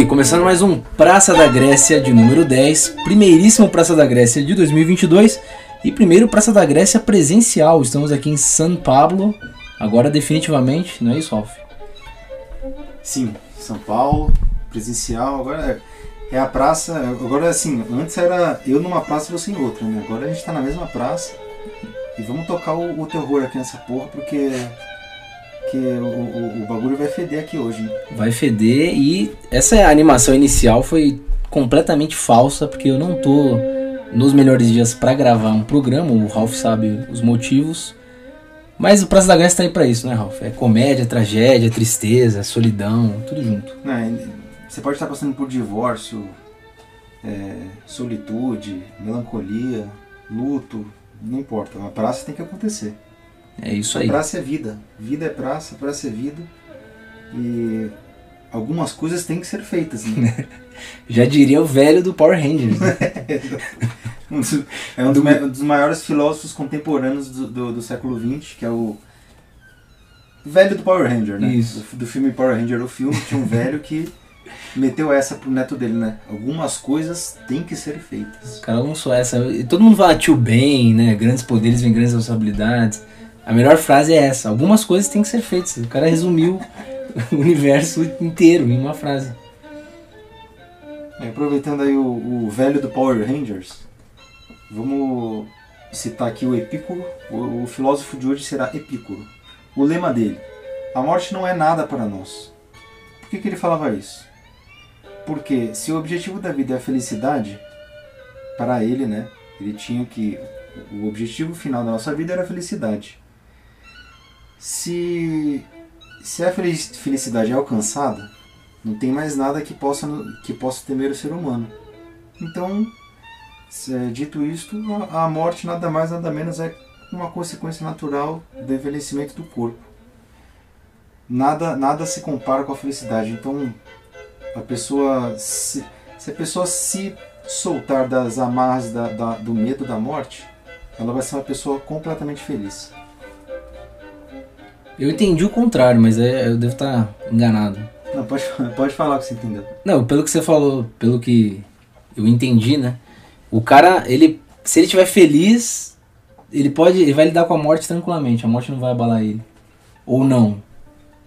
aí, começando mais um Praça da Grécia de número 10, primeiríssimo Praça da Grécia de 2022 e primeiro Praça da Grécia presencial. Estamos aqui em São Paulo, agora definitivamente, não é isso, Ralf? Sim, São Paulo, presencial, agora é, é a praça, agora assim, antes era eu numa praça e você em outra, né? Agora a gente tá na mesma praça e vamos tocar o, o terror aqui nessa porra, porque que o, o, o bagulho vai feder aqui hoje. Hein? Vai feder e essa animação inicial foi completamente falsa, porque eu não tô nos melhores dias para gravar um programa, o Ralph sabe os motivos. Mas o Praça da Grécia tá aí pra isso, né, Ralph? É comédia, tragédia, tristeza, solidão, tudo junto. É, você pode estar passando por divórcio, é, solitude, melancolia, luto, não importa. A praça tem que acontecer. É isso aí. Praça é vida. Vida é praça, praça é vida. E algumas coisas têm que ser feitas. Né? Já diria o velho do Power Rangers. Né? é um dos, um dos, maiores filósofos contemporâneos do, do, do, século XX, que é o velho do Power Ranger, né? Isso. Do, do filme Power Ranger, o filme, tinha um velho que meteu essa pro neto dele, né? Algumas coisas têm que ser feitas. Cara lançou essa. E todo mundo fala tio bem, né? Grandes poderes vêm grandes responsabilidades. A melhor frase é essa. Algumas coisas têm que ser feitas. O cara resumiu o universo inteiro em uma frase. É, aproveitando aí o, o, velho do Power Rangers, vamos citar aqui o Epicuro. O, o filósofo de hoje será Epicuro. O lema dele: A morte não é nada para nós. Por que, que ele falava isso? Porque se o objetivo da vida é a felicidade, para ele, né? Ele tinha que. O objetivo final da nossa vida era a felicidade se, se a felicidade é alcançada, não tem mais nada que possa, que possa temer o ser humano. Então, dito isto, a morte nada mais nada menos é uma consequência natural do envelhecimento do corpo. Nada, nada se compara com a felicidade. Então, a pessoa se, se a pessoa se soltar das amarras da, da, do medo da morte, ela vai ser uma pessoa completamente feliz. Eu entendi o contrário, mas é, eu devo estar enganado. Não, pode, pode falar o que você entendeu. Não, pelo que você falou, pelo que eu entendi, né? O cara, ele, se ele estiver feliz, ele pode, ele vai lidar com a morte tranquilamente. A morte não vai abalar ele. Ou não.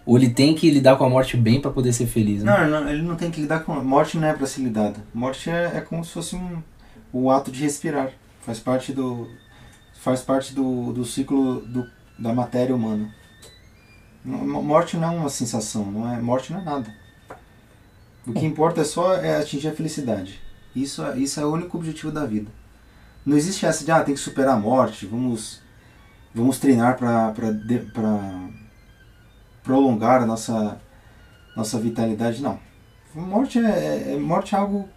Ou ele tem que lidar com a morte bem para poder ser feliz, né? Não, não, ele não tem que lidar com a morte, não é para ser lidada. Morte é, é como se fosse um, o ato de respirar. Faz parte do faz parte do, do ciclo do, da matéria humana. Morte não é uma sensação, não é morte não é nada. O que importa é só é atingir a felicidade. Isso, é, isso é o único objetivo da vida. Não existe essa de ah, tem que superar a morte, vamos vamos treinar para prolongar a nossa nossa vitalidade, não. Morte é, é, é, morte é algo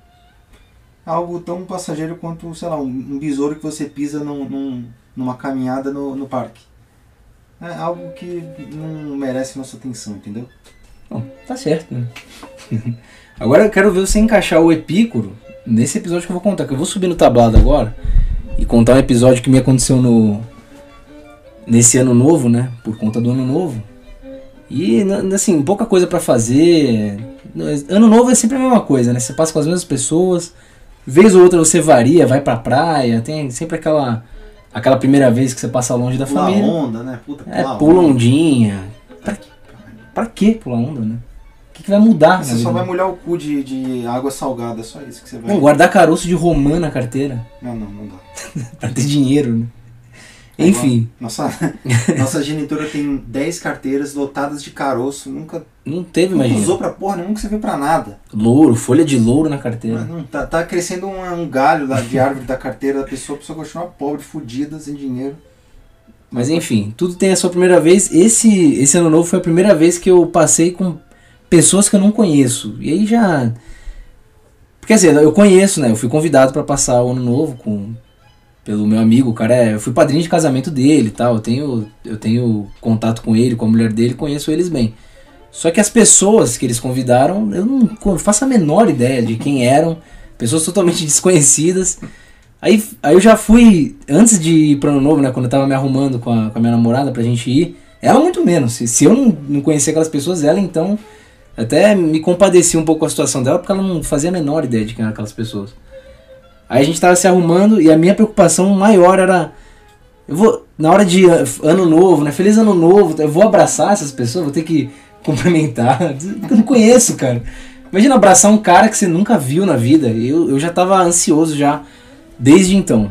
algo tão passageiro quanto, sei lá, um, um besouro que você pisa num, num, numa caminhada no, no parque é algo que não merece nossa atenção, entendeu? Bom, tá certo, né? agora eu quero ver você encaixar o Epícoro nesse episódio que eu vou contar, que eu vou subir no tablado agora e contar um episódio que me aconteceu no nesse ano novo, né? Por conta do ano novo. E assim, pouca coisa para fazer. Ano novo é sempre a mesma coisa, né? Você passa com as mesmas pessoas, vez ou outra você varia, vai pra praia, tem sempre aquela aquela primeira vez que você passa longe da pula família. Pula onda, né? Puta, é, pula, pula ondinha. Pra, pra que pular onda, né? O que, que vai mudar? Você só vai molhar o cu de, de água salgada, só isso que você vai. Não, guardar caroço de romã na carteira. Não, não, não dá. pra ter dinheiro, né? Enfim. Nossa, nossa genitora tem 10 carteiras lotadas de caroço, nunca. Não teve, imagina. Não usou pra porra nenhuma que você viu pra nada. Louro, folha de louro na carteira. Não, tá, tá crescendo um, um galho lá de árvore da carteira da pessoa, a pessoa continua pobre, fodida, sem dinheiro. Mas enfim, tudo tem a sua primeira vez. Esse, esse ano novo foi a primeira vez que eu passei com pessoas que eu não conheço. E aí já. Quer dizer, eu conheço, né? Eu fui convidado para passar o ano novo com pelo meu amigo, o cara é, eu fui padrinho de casamento dele e tal, eu tenho, eu tenho contato com ele, com a mulher dele, conheço eles bem. Só que as pessoas que eles convidaram, eu não faço a menor ideia de quem eram, pessoas totalmente desconhecidas. Aí, aí eu já fui, antes de ir para ano novo, né, quando eu tava me arrumando com a, com a minha namorada pra gente ir, ela muito menos. Se, se eu não, não conhecer aquelas pessoas, ela então Até me compadeci um pouco com a situação dela, porque ela não fazia a menor ideia de quem eram aquelas pessoas. Aí a gente tava se arrumando e a minha preocupação maior era. Eu vou. Na hora de ano novo, né? Feliz ano novo, eu vou abraçar essas pessoas, vou ter que cumprimentar. Eu não conheço, cara. Imagina abraçar um cara que você nunca viu na vida. Eu, eu já tava ansioso já desde então.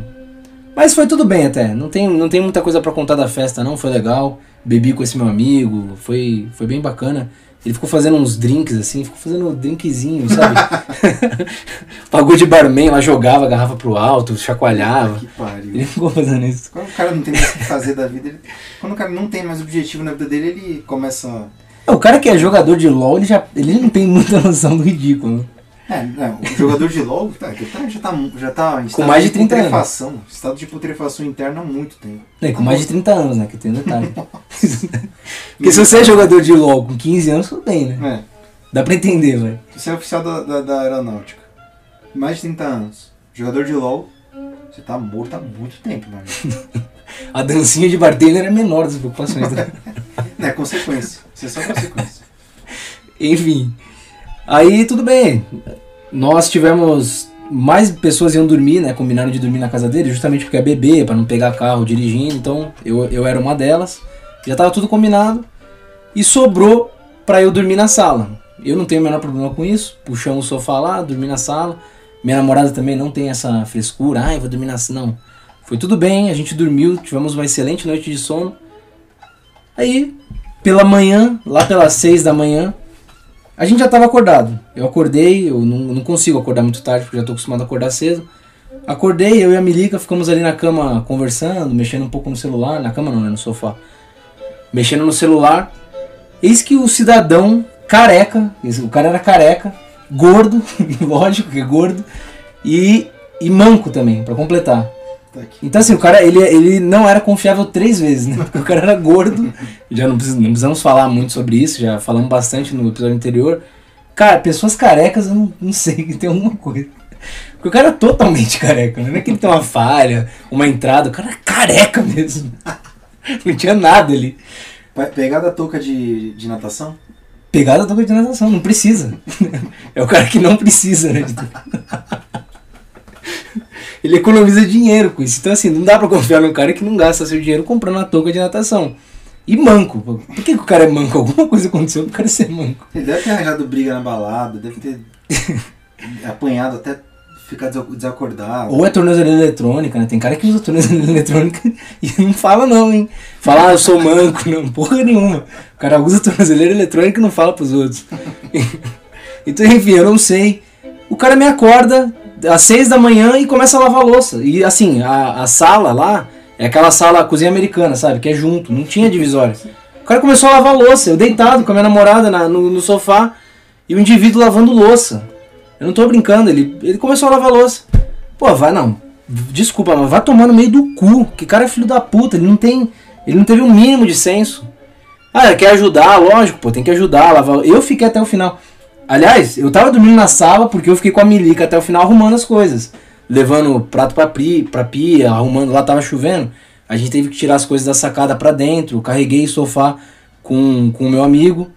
Mas foi tudo bem até. Não tem, não tem muita coisa para contar da festa, não. Foi legal. Bebi com esse meu amigo. Foi, foi bem bacana. Ele ficou fazendo uns drinks assim, ficou fazendo um drinkzinho, sabe? Pagou de barman, lá jogava a garrafa pro alto, chacoalhava. Que pariu. Ele ficou fazendo isso. Quando o cara não tem mais o que fazer da vida, ele... quando o cara não tem mais objetivo na vida dele, ele começa. O cara que é jogador de LOL, ele, já, ele não tem muita noção do ridículo. É, não, o jogador de LOL tá, ele tá- já, tá, já tá em Com mais de 30 anos. putrefação, estado de putrefação interna há muito tempo. É, com mais de 30 anos, né? Que tem um detalhe. Porque se você é jogador de LOL com 15 anos, tudo bem, né? É, Dá pra entender, velho. você é oficial da, da, da aeronáutica, mais de 30 anos, jogador de LOL, você tá morto há muito tempo, né? A dancinha de bartender é menor das preocupações. Né? É consequência, isso é só consequência. Enfim. Aí tudo bem. Nós tivemos. Mais pessoas iam dormir, né? Combinaram de dormir na casa dele, justamente porque é bebê, pra não pegar carro dirigindo. Então eu, eu era uma delas. Já tava tudo combinado. E sobrou pra eu dormir na sala. Eu não tenho o menor problema com isso. Puxamos o sofá lá, dormi na sala. Minha namorada também não tem essa frescura. Ai, vou dormir na sala. Não. Foi tudo bem, a gente dormiu, tivemos uma excelente noite de sono. Aí, pela manhã, lá pelas seis da manhã, a gente já estava acordado. Eu acordei, eu não, não consigo acordar muito tarde porque já estou acostumado a acordar cedo. Acordei, eu e a Milica ficamos ali na cama conversando, mexendo um pouco no celular. Na cama não, né? No sofá. Mexendo no celular. Eis que o cidadão careca, o cara era careca, gordo, lógico que é gordo, e, e manco também, pra completar. Tá. Então assim, o cara, ele, ele não era confiável três vezes, né? Porque o cara era gordo. Já não precisamos falar muito sobre isso, já falamos bastante no episódio anterior. Cara, pessoas carecas, eu não, não sei, tem alguma coisa. Porque o cara é totalmente careca, né? não é que ele tem uma falha, uma entrada, o cara é careca mesmo. Não tinha nada ali. Pe- Pegada touca de, de natação? Pegada da de natação, não precisa. É o cara que não precisa, né? Ele economiza dinheiro com isso. Então, assim, não dá pra confiar num cara que não gasta seu dinheiro comprando uma touca de natação. E manco. Por que, que o cara é manco? Alguma coisa aconteceu pro cara ser manco. Ele deve ter arranjado briga na balada, deve ter apanhado até ficar desa- desacordado. Ou é tornozeleira eletrônica, né? Tem cara que usa tornozeleira eletrônica e não fala não, hein? Fala, ah, eu sou manco, não, porra nenhuma. O cara usa tornozeleira eletrônica e não fala pros outros. então, enfim, eu não sei. O cara me acorda às seis da manhã e começa a lavar a louça. E assim, a, a sala lá é aquela sala cozinha americana, sabe? Que é junto, não tinha divisória. O cara começou a lavar a louça, eu deitado com a minha namorada na- no, no sofá e o indivíduo lavando louça. Eu não tô brincando, ele, ele começou a lavar a louça. Pô, vai não. Desculpa, mas vai tomar no meio do cu. Que cara é filho da puta, ele não tem. Ele não teve um mínimo de senso. Ah, quer ajudar, lógico, pô, tem que ajudar. Lavar. Eu fiquei até o final. Aliás, eu tava dormindo na sala porque eu fiquei com a Milica até o final arrumando as coisas. Levando prato pra, pri, pra pia, arrumando, lá tava chovendo. A gente teve que tirar as coisas da sacada pra dentro. Carreguei o sofá com o meu amigo.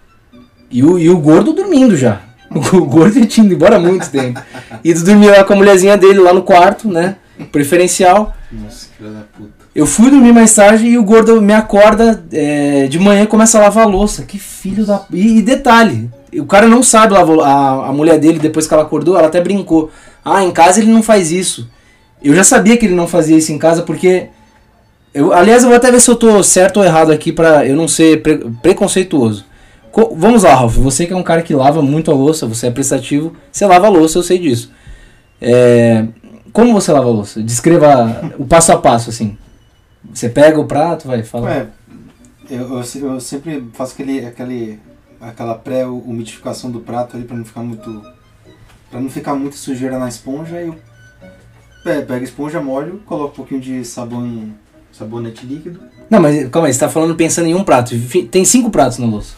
E o, e o gordo dormindo já. O gordo já tinha ido embora há muito tempo. E dormia lá com a mulherzinha dele lá no quarto, né? Preferencial. Nossa, que filho da puta. Eu fui dormir mais tarde e o gordo me acorda é, de manhã e começa a lavar a louça. Que filho da. E, e detalhe, o cara não sabe lavar a, a mulher dele depois que ela acordou, ela até brincou. Ah, em casa ele não faz isso. Eu já sabia que ele não fazia isso em casa porque. Eu, aliás, eu vou até ver se eu tô certo ou errado aqui pra eu não ser pre- preconceituoso. Co- vamos lá, Ralf. Você que é um cara que lava muito a louça, você é prestativo, você lava a louça, eu sei disso. É, como você lava a louça? Descreva o passo a passo, assim. Você pega o prato, vai, fala. Ué, eu, eu, eu sempre faço aquele, aquele, aquela pré-umidificação do prato ali pra não ficar muito. para não ficar muito sujeira na esponja, eu pe- pego a esponja, molho, coloco um pouquinho de sabão, sabonete líquido. Não, mas calma aí, você tá falando pensando em um prato. Tem cinco pratos na louça.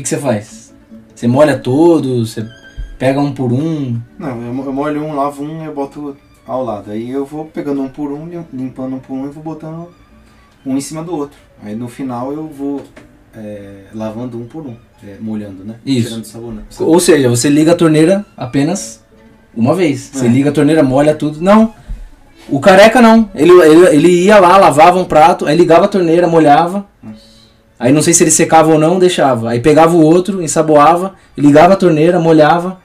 O que, que você faz? Você molha todos, você pega um por um. Não, eu, mo- eu molho um, lavo um e eu boto ao lado. Aí eu vou pegando um por um, lim- limpando um por um e vou botando um em cima do outro. Aí no final eu vou é, lavando um por um, é, molhando, né? Isso. Tirando? Ou seja, você liga a torneira apenas uma vez. Você É. liga a torneira, molha tudo. Não. O careca não. Ele, ele, ele ia lá, lavava um prato, aí ligava a torneira, molhava. Aí não sei se ele secava ou não, deixava. Aí pegava o outro, ensaboava, ligava a torneira, molhava.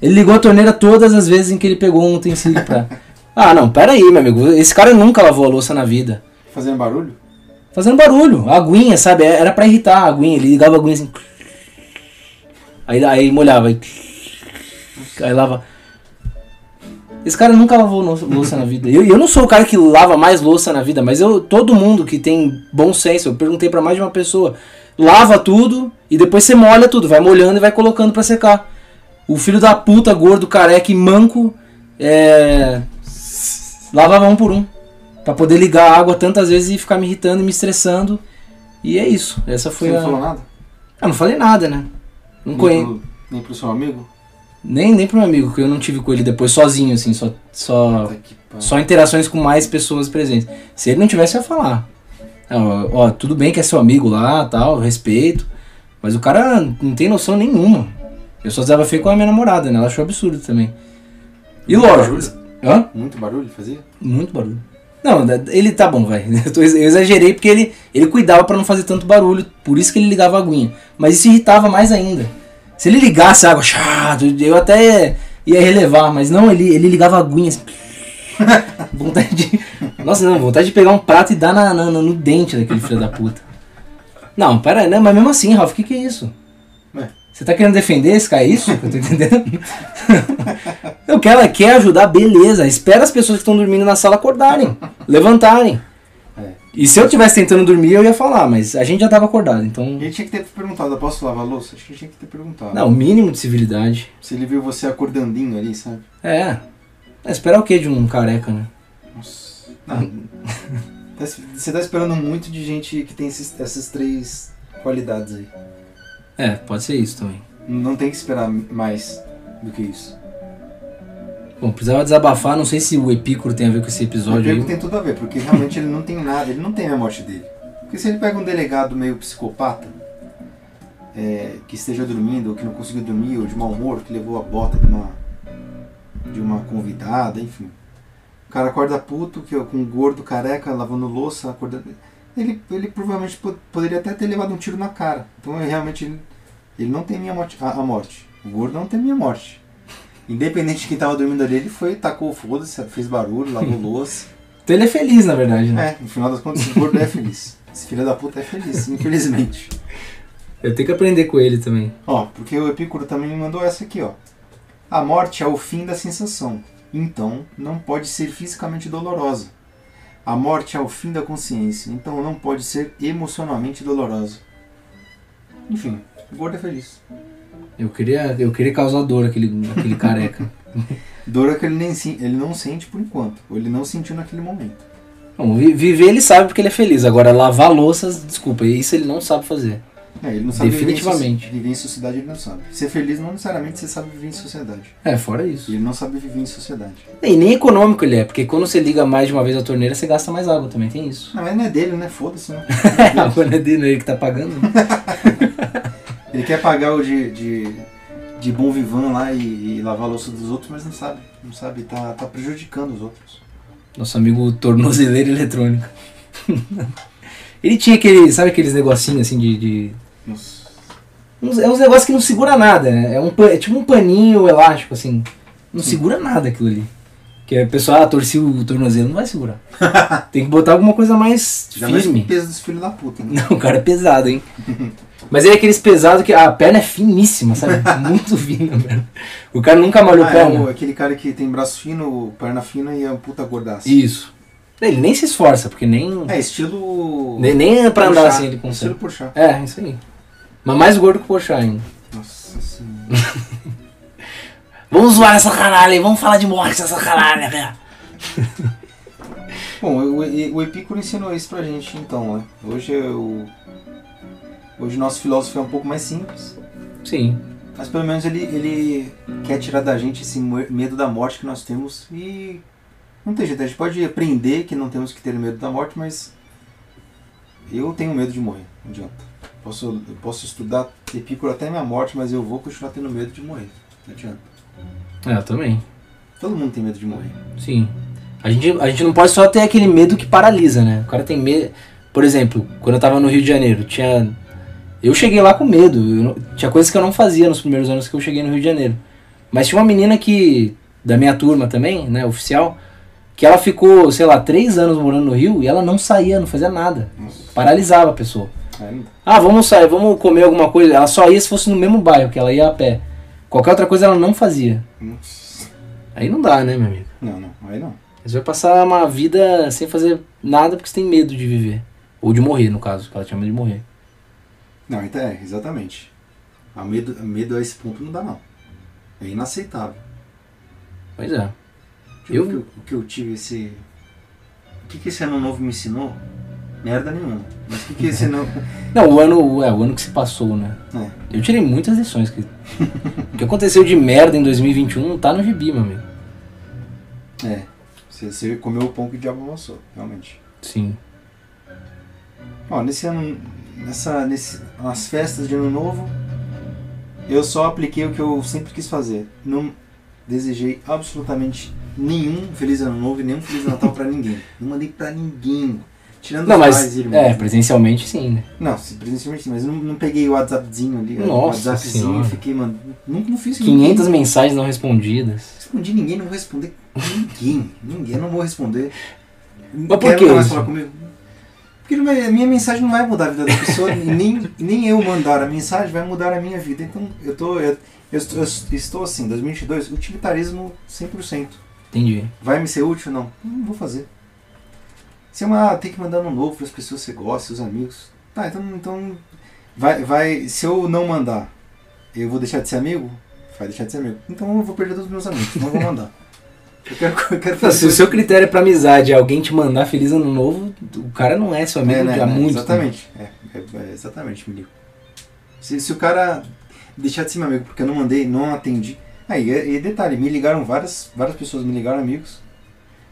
Ele ligou a torneira todas as vezes em que ele pegou um utensílio pra. Ah, não, pera aí, meu amigo. Esse cara nunca lavou a louça na vida. Fazendo barulho? Fazendo barulho, a aguinha, sabe? Era pra irritar a aguinha. Ele ligava a aguinha assim. Aí, aí molhava. Aí, aí lava. Esse cara nunca lavou lou- louça na vida. Eu, eu não sou o cara que lava mais louça na vida, mas eu todo mundo que tem bom senso, eu perguntei pra mais de uma pessoa, lava tudo e depois você molha tudo, vai molhando e vai colocando pra secar. O filho da puta, gordo, careca e manco, é, lavava um por um. Pra poder ligar a água tantas vezes e ficar me irritando e me estressando. E é isso. Essa Você foi não a. falou nada? Ah, não falei nada, né? Não conheço. nem pro seu amigo? Nem, nem pro meu amigo, que eu não tive com ele depois sozinho, assim, só, só, só interações com mais pessoas presentes. Se ele não tivesse, eu ia falar. Ó, ó, tudo bem que é seu amigo lá, tal, respeito. Mas o cara não tem noção nenhuma. Eu só desabafei com a minha namorada, né? Ela achou absurdo também. E Muito lógico. barulho? Hã? Muito barulho fazia? Muito barulho. Não, ele tá bom, vai. Eu, exagerei porque ele, ele cuidava pra não fazer tanto barulho, por isso que ele ligava a aguinha. Mas isso irritava mais ainda. Se ele ligasse a água, chato, eu até ia relevar, mas não, ele, ele ligava a aguinha assim. vontade de. Nossa, não, vontade de pegar um prato e dar na, na- no dente daquele filho da puta. Não, pera né? Mas mesmo assim, Ralf, o que, que é isso? Ué. Você tá querendo defender esse cara? É isso que eu tô entendendo? eu quero, quer ajudar, beleza. Espera as pessoas que estão dormindo na sala acordarem, levantarem. E se eu tivesse tentando dormir, eu ia falar, mas a gente já tava acordado, então. Ele tinha que ter perguntado, eu posso lavar a louça? Acho que ele tinha que ter perguntado. Não, o mínimo de civilidade. Se ele viu você acordandinho ali, sabe? É. é esperar o que de um careca, né? Nossa. Não. Tá- Você tá esperando muito de gente que tem esses- essas três qualidades aí. É, pode ser isso também. Não tem que esperar mais do que isso. Bom, precisava desabafar, não sei se o Epicuro tem a ver com esse O episódio Diego aí. tem tudo a ver, porque realmente ele não tem nada, ele não tem a morte dele. Porque se ele pega um delegado meio psicopata, é, que esteja dormindo, ou que não conseguiu dormir, ou de mau humor, que levou a bota de uma, de uma convidada, enfim. O cara acorda puto, que, com um gordo careca lavando louça, acordando. Ele, ele provavelmente po- poderia até ter levado um tiro na cara. Então ele, realmente ele, ele não tem minha morte, a, a morte. O gordo não tem minha morte. Independente de quem tava dormindo ali, ele foi, tacou o foda-se, fez barulho, lavou louça. Então ele é feliz, na verdade, né? É, no final das contas, esse gordo é feliz. Esse filho da puta é feliz, infelizmente. Eu tenho que aprender com ele também. Ó, porque o Epicuro também me mandou essa aqui, ó. A morte é o fim da sensação, então não pode ser fisicamente dolorosa. A morte é o fim da consciência, então não pode ser emocionalmente dolorosa. Enfim, o gordo é feliz. Eu queria, eu queria causar dor aquele, aquele careca. Dor é que ele, nem, ele não sente por enquanto, ou ele não sentiu naquele momento. Bom, vi- viver ele sabe porque ele é feliz. Agora, lavar louças, desculpa, isso ele não sabe fazer. É, ele não sabe viver em Definitivamente. Viver em sociedade ele não sabe. Ser feliz não necessariamente você sabe viver em sociedade. É, fora isso. E ele não sabe viver em sociedade. E nem econômico ele é, porque quando você liga mais de uma vez a torneira, você gasta mais água também, tem isso. Não, mas não é dele, né? Foda-se, né? a água não é dele, não é ele que tá pagando. Ele quer pagar o de, de, de bom vivan lá e, e lavar a louça dos outros, mas não sabe. Não sabe, tá, tá prejudicando os outros. Nosso amigo tornozeleiro eletrônico. ele tinha aquele, sabe aqueles negocinhos assim de. de uns, é uns negócios que não segura nada, né? É, um, é tipo um paninho elástico, assim. Não segura nada aquilo ali. Que a pessoa, ah, torci o tornozelo, não vai segurar. Tem que botar alguma coisa mais Já mais com o firme. peso dos filhos da puta, né? Não, o cara é pesado, hein? Mas é aqueles pesados que a perna é finíssima, sabe? Muito fina, velho. O cara nunca malhou Ah, é perna. o- aquele cara que tem braço fino, perna fina e é um puta gordaço. Isso. Ele nem se esforça, porque nem. É, estilo. Nem, nem é pra andar assim ele consegue. Estilo puxar. É, isso aí. Mas mais gordo que o Pochá ainda. Nossa senhora. Vamos zoar essa caralho aí, vamos falar de morte essa caralho, velho. Bom, o, o, Epicuro ensinou isso pra gente então, né? Hoje o. Hoje o nosso filósofo é um pouco mais simples. Sim. Mas pelo menos ele, ele quer tirar da gente esse medo da morte que nós temos e não tem jeito, a gente pode aprender que não temos que ter medo da morte, mas eu tenho medo de morrer, não adianta. Posso, eu posso estudar Epicuro até minha morte, mas eu vou continuar tendo medo de morrer. Não adianta. É, eu também. Todo mundo tem medo de morrer. Sim. A gente, a gente não pode só ter aquele medo que paralisa, né? O cara tem medo. Por exemplo, quando eu tava no Rio de Janeiro, tinha. Eu cheguei lá com medo. não- Tinha coisas que eu não fazia nos primeiros anos que eu cheguei no Rio de Janeiro. Mas tinha uma menina que. Da minha turma também, né? Oficial. Que ela ficou, sei lá, três anos morando no Rio e ela não saía, não fazia nada. Nossa. Paralisava a pessoa. Não dá. Ah, vamos sair, vamos comer alguma coisa. Ela só ia se fosse no mesmo bairro, que ela ia a pé. Qualquer outra coisa ela não fazia. Nossa. Aí não dá, né, meu amigo? Não, não. Aí não. Você vai passar uma vida sem fazer nada porque você tem medo de viver. Ou de morrer, no caso, que ela tinha medo de morrer. Não, então é, exatamente. A medo, a medo a esse ponto não dá não. É inaceitável. Pois é. Eu... Eu- O, que que eu tive esse. O que, que esse ano novo me ensinou? Merda nenhuma. Mas o que, que esse ano. Não, o ano, é, o ano que se passou, né? É. Eu tirei muitas lições. Que... o que aconteceu de merda em 2021 não tá no gibi, meu amigo. É. Você, você comeu o pão que o diabo amassou, realmente. Sim. Ó, nesse ano. Nessa, nesse, nas festas de ano novo, eu só apliquei o que eu sempre quis fazer. Não desejei absolutamente nenhum Feliz Ano Novo e nenhum Feliz Natal pra ninguém. Não mandei pra ninguém. Tirando Não, os mas. pais e irmãos. É, presencialmente sim, né? Não, se- presencialmente sim, mas não, não peguei o WhatsAppzinho ali. o Nossa WhatsAppzinho fiquei, mano. Não, não fiz 500 mensagens não respondidas. Respondi ninguém, não vou responder ninguém. Ninguém, eu não vou responder. Mas por Quero que mais isso? falar comigo. Porque a minha mensagem não vai mudar a vida da pessoa, nem, nem eu mandar a mensagem vai mudar a minha vida. Então eu tô. Eu, eu estou, eu estou assim, 2022, utilitarismo 100%. Entendi. Vai me ser útil? Não. Não vou fazer. Se é uma. Tem que mandar um novo para as pessoas que você gosta, seus amigos. Tá, então. então vai, vai, se eu não mandar, eu vou deixar de ser amigo? Vai deixar de ser amigo. Então eu vou perder todos os meus amigos. Não vou mandar. Eu quero, eu quero Se o seu critério pra amizade é alguém te mandar feliz ano novo, o cara não é seu amigo É, né, de há né, muito Exatamente. É, é, é, exatamente, me ligo. Se, se o cara deixar de ser meu amigo porque eu não mandei, não atendi. Aí, e, e detalhe, me ligaram várias, várias pessoas, me ligaram amigos.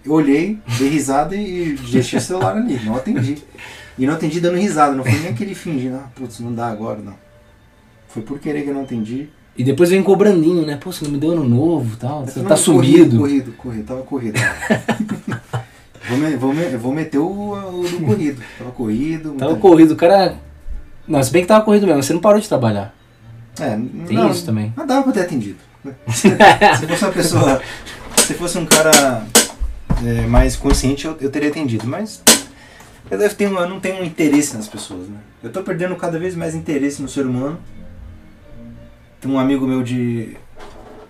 Eu olhei, dei risada e deixei o celular ali, não atendi. E não atendi dando risada, não foi nem aquele fingindo, ah, putz, não dá agora, não. Foi por querer que eu não atendi. E depois vem cobrandinho, né? Pô, você não me deu ano novo e tal. Você tá sumido. Corrido, corrido, tava corrido. vou, me- vou, me- vou meter o, o do corrido. Tava corrido. Tava corrido, o cara. Não, se bem que tava corrido mesmo, você não parou de trabalhar. É, Tem não, isso também. Mas dava pra ter atendido. né? se fosse uma pessoa. Se fosse um cara é, mais consciente, eu, eu teria atendido. Mas eu, deve ter, eu não tenho um interesse nas pessoas, né? Eu tô perdendo cada vez mais interesse no ser humano. Tem um amigo meu de.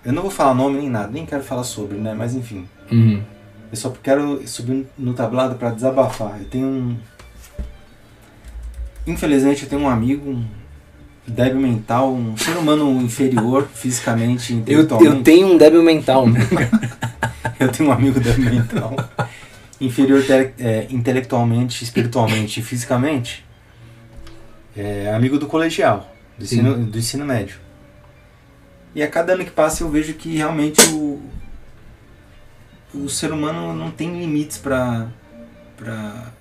Eu não vou falar nome nem nada, nem quero falar sobre, né? Mas enfim. Uhum. Eu só quero subir no tablado pra desabafar. Eu tenho um. Infelizmente, eu tenho um amigo, um débil mental, um ser humano inferior fisicamente, Eu, intelectualmente. eu tenho um débil mental, né? Eu tenho um amigo débil mental, inferior é, intelectualmente, espiritualmente e fisicamente. É amigo do colegial, do ensino, do ensino médio. E a cada ano que passa eu vejo que realmente o, o ser humano não tem limites para para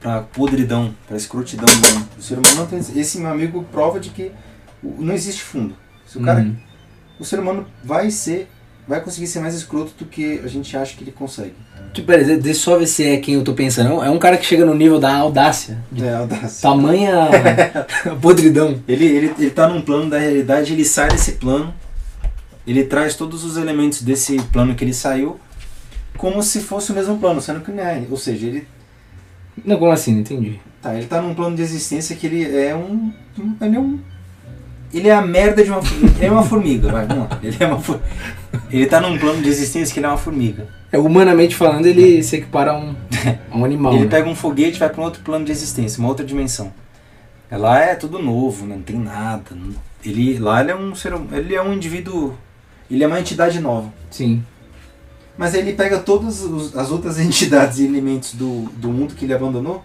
para podridão, para escrotidão humana. O ser humano não tem, esse meu amigo prova de que não existe fundo. Se o cara Uhum. o ser humano vai ser, vai conseguir ser mais escroto do que a gente acha que ele consegue. Tipo, deixa eu só ver se é quem eu tô pensando. É um cara que chega no nível da audácia. É, audácia. tamanha podridão. Ele, ele, ele tá num plano da realidade, ele sai desse plano, ele traz todos os elementos desse plano que ele saiu, como se fosse o mesmo plano, sendo que não é. Ou seja, ele Não, como assim? Não entendi. tá, ele tá num plano de existência que ele é um. um- Ele é um. Ele é a merda de uma. Ele é uma formiga, vai, vamos lá. Ele é uma for- Ele tá num plano de existência que ele é uma formiga. É, humanamente falando, ele se equipara a um, a um animal. Ele né? pega um foguete e vai para um outro plano de existência, uma outra dimensão. É, Lá é tudo novo, né? não tem nada. não- Ele, lá ele é um ser hum- ele é um indivíduo, ele é uma entidade nova. Sim. Mas aí ele pega todas os- as outras entidades e elementos do, do mundo que ele abandonou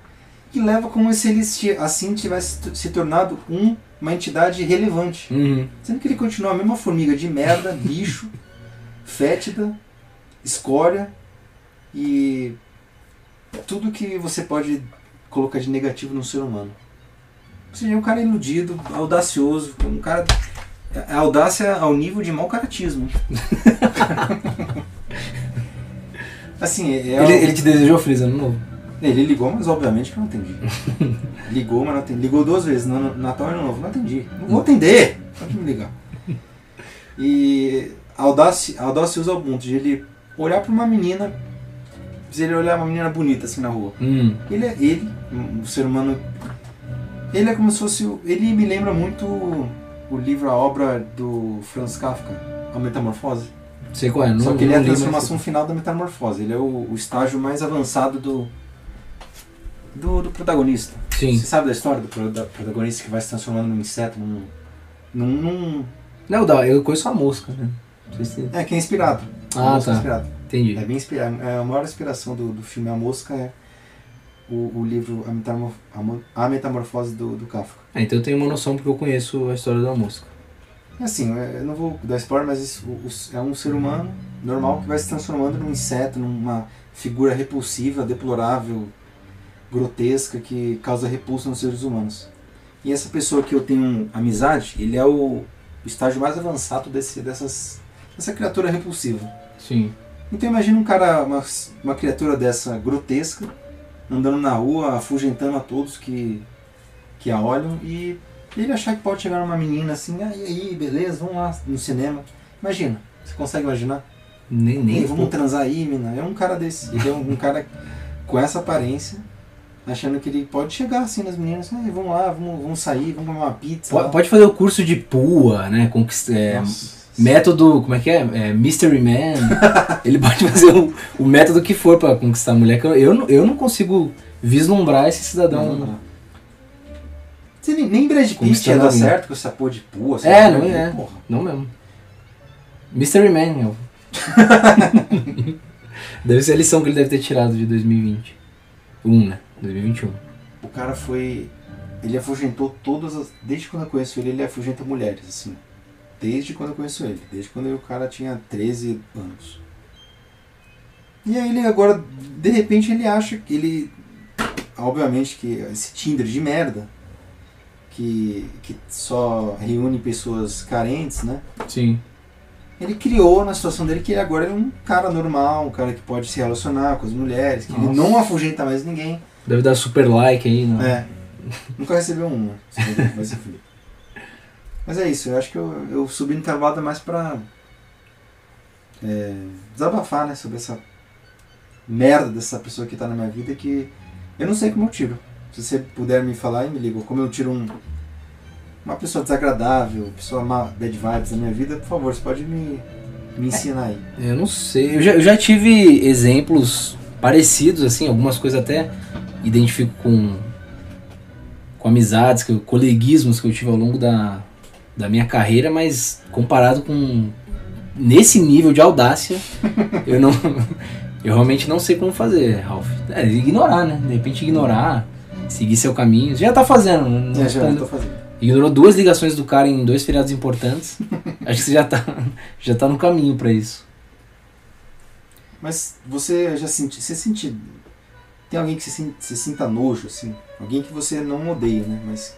e leva como se ele assim tivesse se tornado um, uma entidade relevante. Uhum. Sendo que ele continua a mesma formiga de merda, lixo, fétida, escória e tudo que você pode colocar de negativo no ser humano. Ou seja, é um cara iludido, audacioso, um cara. A audácia ao nível de mau caratismo. assim, é. Ele, ele te desejou Freeza no novo? Ele ligou, mas obviamente que eu não atendi. ligou, mas não atendi. Ligou duas vezes, no Natal e no Novo. Não atendi. Não vou atender! Pode me ligar. E a audácia, a audácia usa o ponto de ele olhar para uma menina, se ele olhar uma menina bonita assim na rua. Hum. Ele é ele, um ser humano. Ele é como se fosse. Ele me lembra muito o livro, a obra do Franz Kafka, A Metamorfose. Sei qual é, não Só que ele é a transformação final da metamorfose. Ele é o, o estágio mais avançado do, do, do protagonista. Sim. Você sabe da história do da protagonista que vai se transformando num inseto, num. num, num- Não, dá, eu conheço a mosca, né? Se... é, que é inspirado. Ah, é tá. inspirado. Entendi. É bem inspirado. É, a maior inspiração do, do filme A Mosca é o, o livro A, Metamor- a Mo- A Metamorfose do, do Kafka. É, então eu tenho uma noção porque eu conheço a história da mosca. É assim, é, eu não vou dar spoiler, mas isso, é um ser humano normal que vai se transformando num inseto, numa figura repulsiva, deplorável, grotesca, que causa repulsa nos seres humanos. E essa pessoa que eu tenho amizade, ele é o estágio mais avançado desse, dessas, dessa criatura repulsiva. Sim. Então imagina um cara, uma, uma criatura dessa grotesca, andando na rua, afugentando a todos que, que a olham e ele achar que pode chegar numa menina assim, ah, e aí, beleza, vamos lá no cinema. Imagina, você consegue imaginar? Nem, Ei, nem vamos transar aí, mina. É um cara desse. Ele é um, um cara com essa aparência, achando que ele pode chegar assim nas meninas, ah, vamos lá, vamos, vamos sair, vamos comer uma pizza. Pode, lá." pode fazer o curso de PUA, né? Conquist... é, método, como é que é? é Mystery Man. Ele pode fazer o, o método que for pra conquistar a mulher. Eu, eu, não- eu não consigo vislumbrar esse cidadão. Não, não. Você nem, nem Brad Pitt ia dar certo com essa porra de pua. É, não é. Porra. Não mesmo. Mystery Man, meu. deve ser a lição que ele deve ter tirado de 2020. Um, né? 2021. O cara foi. Ele afugentou todas as. Desde quando eu conheço ele, ele afugenta mulheres, assim. Desde quando eu conheço ele. Desde quando o cara tinha 13 anos. E aí ele agora, de repente, ele acha que ele. Obviamente que esse Tinder de merda. Que, que só reúne pessoas carentes, né? Sim. Ele criou na situação dele que ele agora é um cara normal, um cara que pode se relacionar com as mulheres, que ele Nossa. não afugenta mais ninguém. Deve dar super like aí, né? É. Nunca recebeu um, né? Vai ser feliz. Mas é isso, eu acho que eu, eu subi no cavalo mais pra é, desabafar, né? Sobre essa merda dessa pessoa que tá na minha vida que eu não sei como eu tiro. Se você puder me falar e me liga, como eu tiro um, uma pessoa desagradável, pessoa má, bad vibes na minha vida, por favor, você pode me, me ensinar aí. Eu não sei. Eu já, eu já tive exemplos parecidos, assim, algumas coisas até identifico com, com amizades, que eu- coleguismos que eu tive ao longo da, da minha carreira, mas comparado com nesse nível de audácia, eu não. Eu realmente não sei como fazer, Ralph. É, ignorar, né? De repente ignorar, seguir seu caminho. Já tá fazendo, né? Não É, já tô fazendo. Ignorou duas ligações do cara em dois feriados importantes. Acho que você já tá, já tá no caminho pra isso. Mas você já senti, você sente, tem alguém que você, sin- você sinta nojo, assim, alguém que você não odeia, né, mas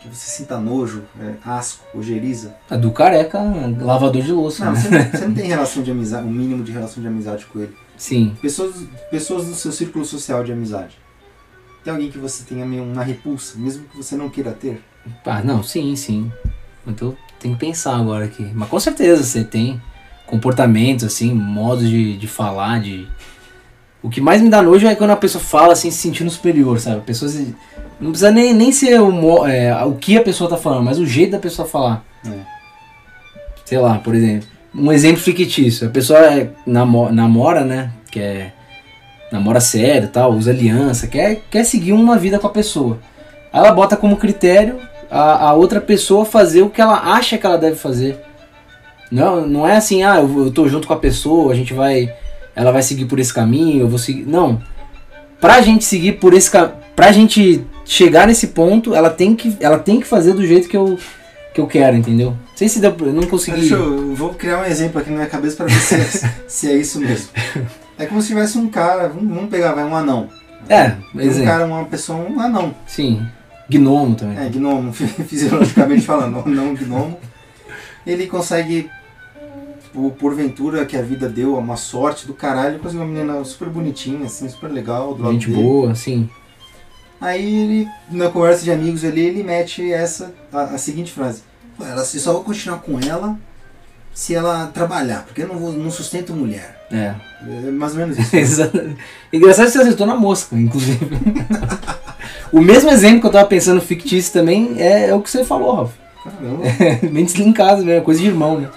que você sinta nojo, é, asco, ojeriza. A do careca, lavador de louça. Não, né? você não, você não tem relação de amizade, um mínimo de relação de amizade com ele. Sim. Pessoas, pessoas do seu círculo social de amizade. Tem alguém que você tenha uma repulsa, mesmo que você não queira ter? Ah, não, sim, sim. Então tem que pensar agora aqui. Mas com certeza você tem comportamentos, assim, modos de, de falar, de. O que mais me dá nojo é quando a pessoa fala assim, se sentindo superior, sabe? Pessoas. Não precisa nem, nem ser o, é, o que a pessoa tá falando, mas o jeito da pessoa falar. É. Sei lá, por exemplo. Um exemplo fictício. A pessoa é, namo- namora, né? Quer. Namora sério tal, usa aliança, quer, quer seguir uma vida com a pessoa. Aí ela bota como critério a, a outra pessoa fazer o que ela acha que ela deve fazer. Não, não é assim, ah, eu, eu tô junto com a pessoa, a gente vai. Ela vai seguir por esse caminho, eu vou seguir. Não. Pra gente seguir por esse caminho. Pra gente chegar nesse ponto, ela tem que, ela tem que fazer do jeito que eu, que eu quero, entendeu? Não sei se deu, pra- eu não consegui. Deixa eu, eu vou criar um exemplo aqui na minha cabeça para ver se é, se é isso mesmo. É como se tivesse um cara, vamos, pegar, vai, um anão. É, Tem um exemplo. cara, uma pessoa, um anão. Sim. Gnomo também. É, gnomo, fisiologicamente falando, não gnomo. Ele consegue, por, porventura, que a vida deu uma sorte do caralho, conseguiu uma menina super bonitinha, assim, super legal. Do lado Gente dele. boa, sim. Aí ele, na conversa de amigos ali, ele mete essa, a, a seguinte frase. "Pô, Ela, eu só vou continuar com ela se ela trabalhar, porque eu não, vou, não sustento mulher. É. É mais ou menos isso. Exato. Engraçado que você acertou na mosca, inclusive. o mesmo exemplo que eu tava pensando fictício também é, é o que você falou, Ralf. Caramba. Bem deslinkado mesmo, coisa de irmão, né?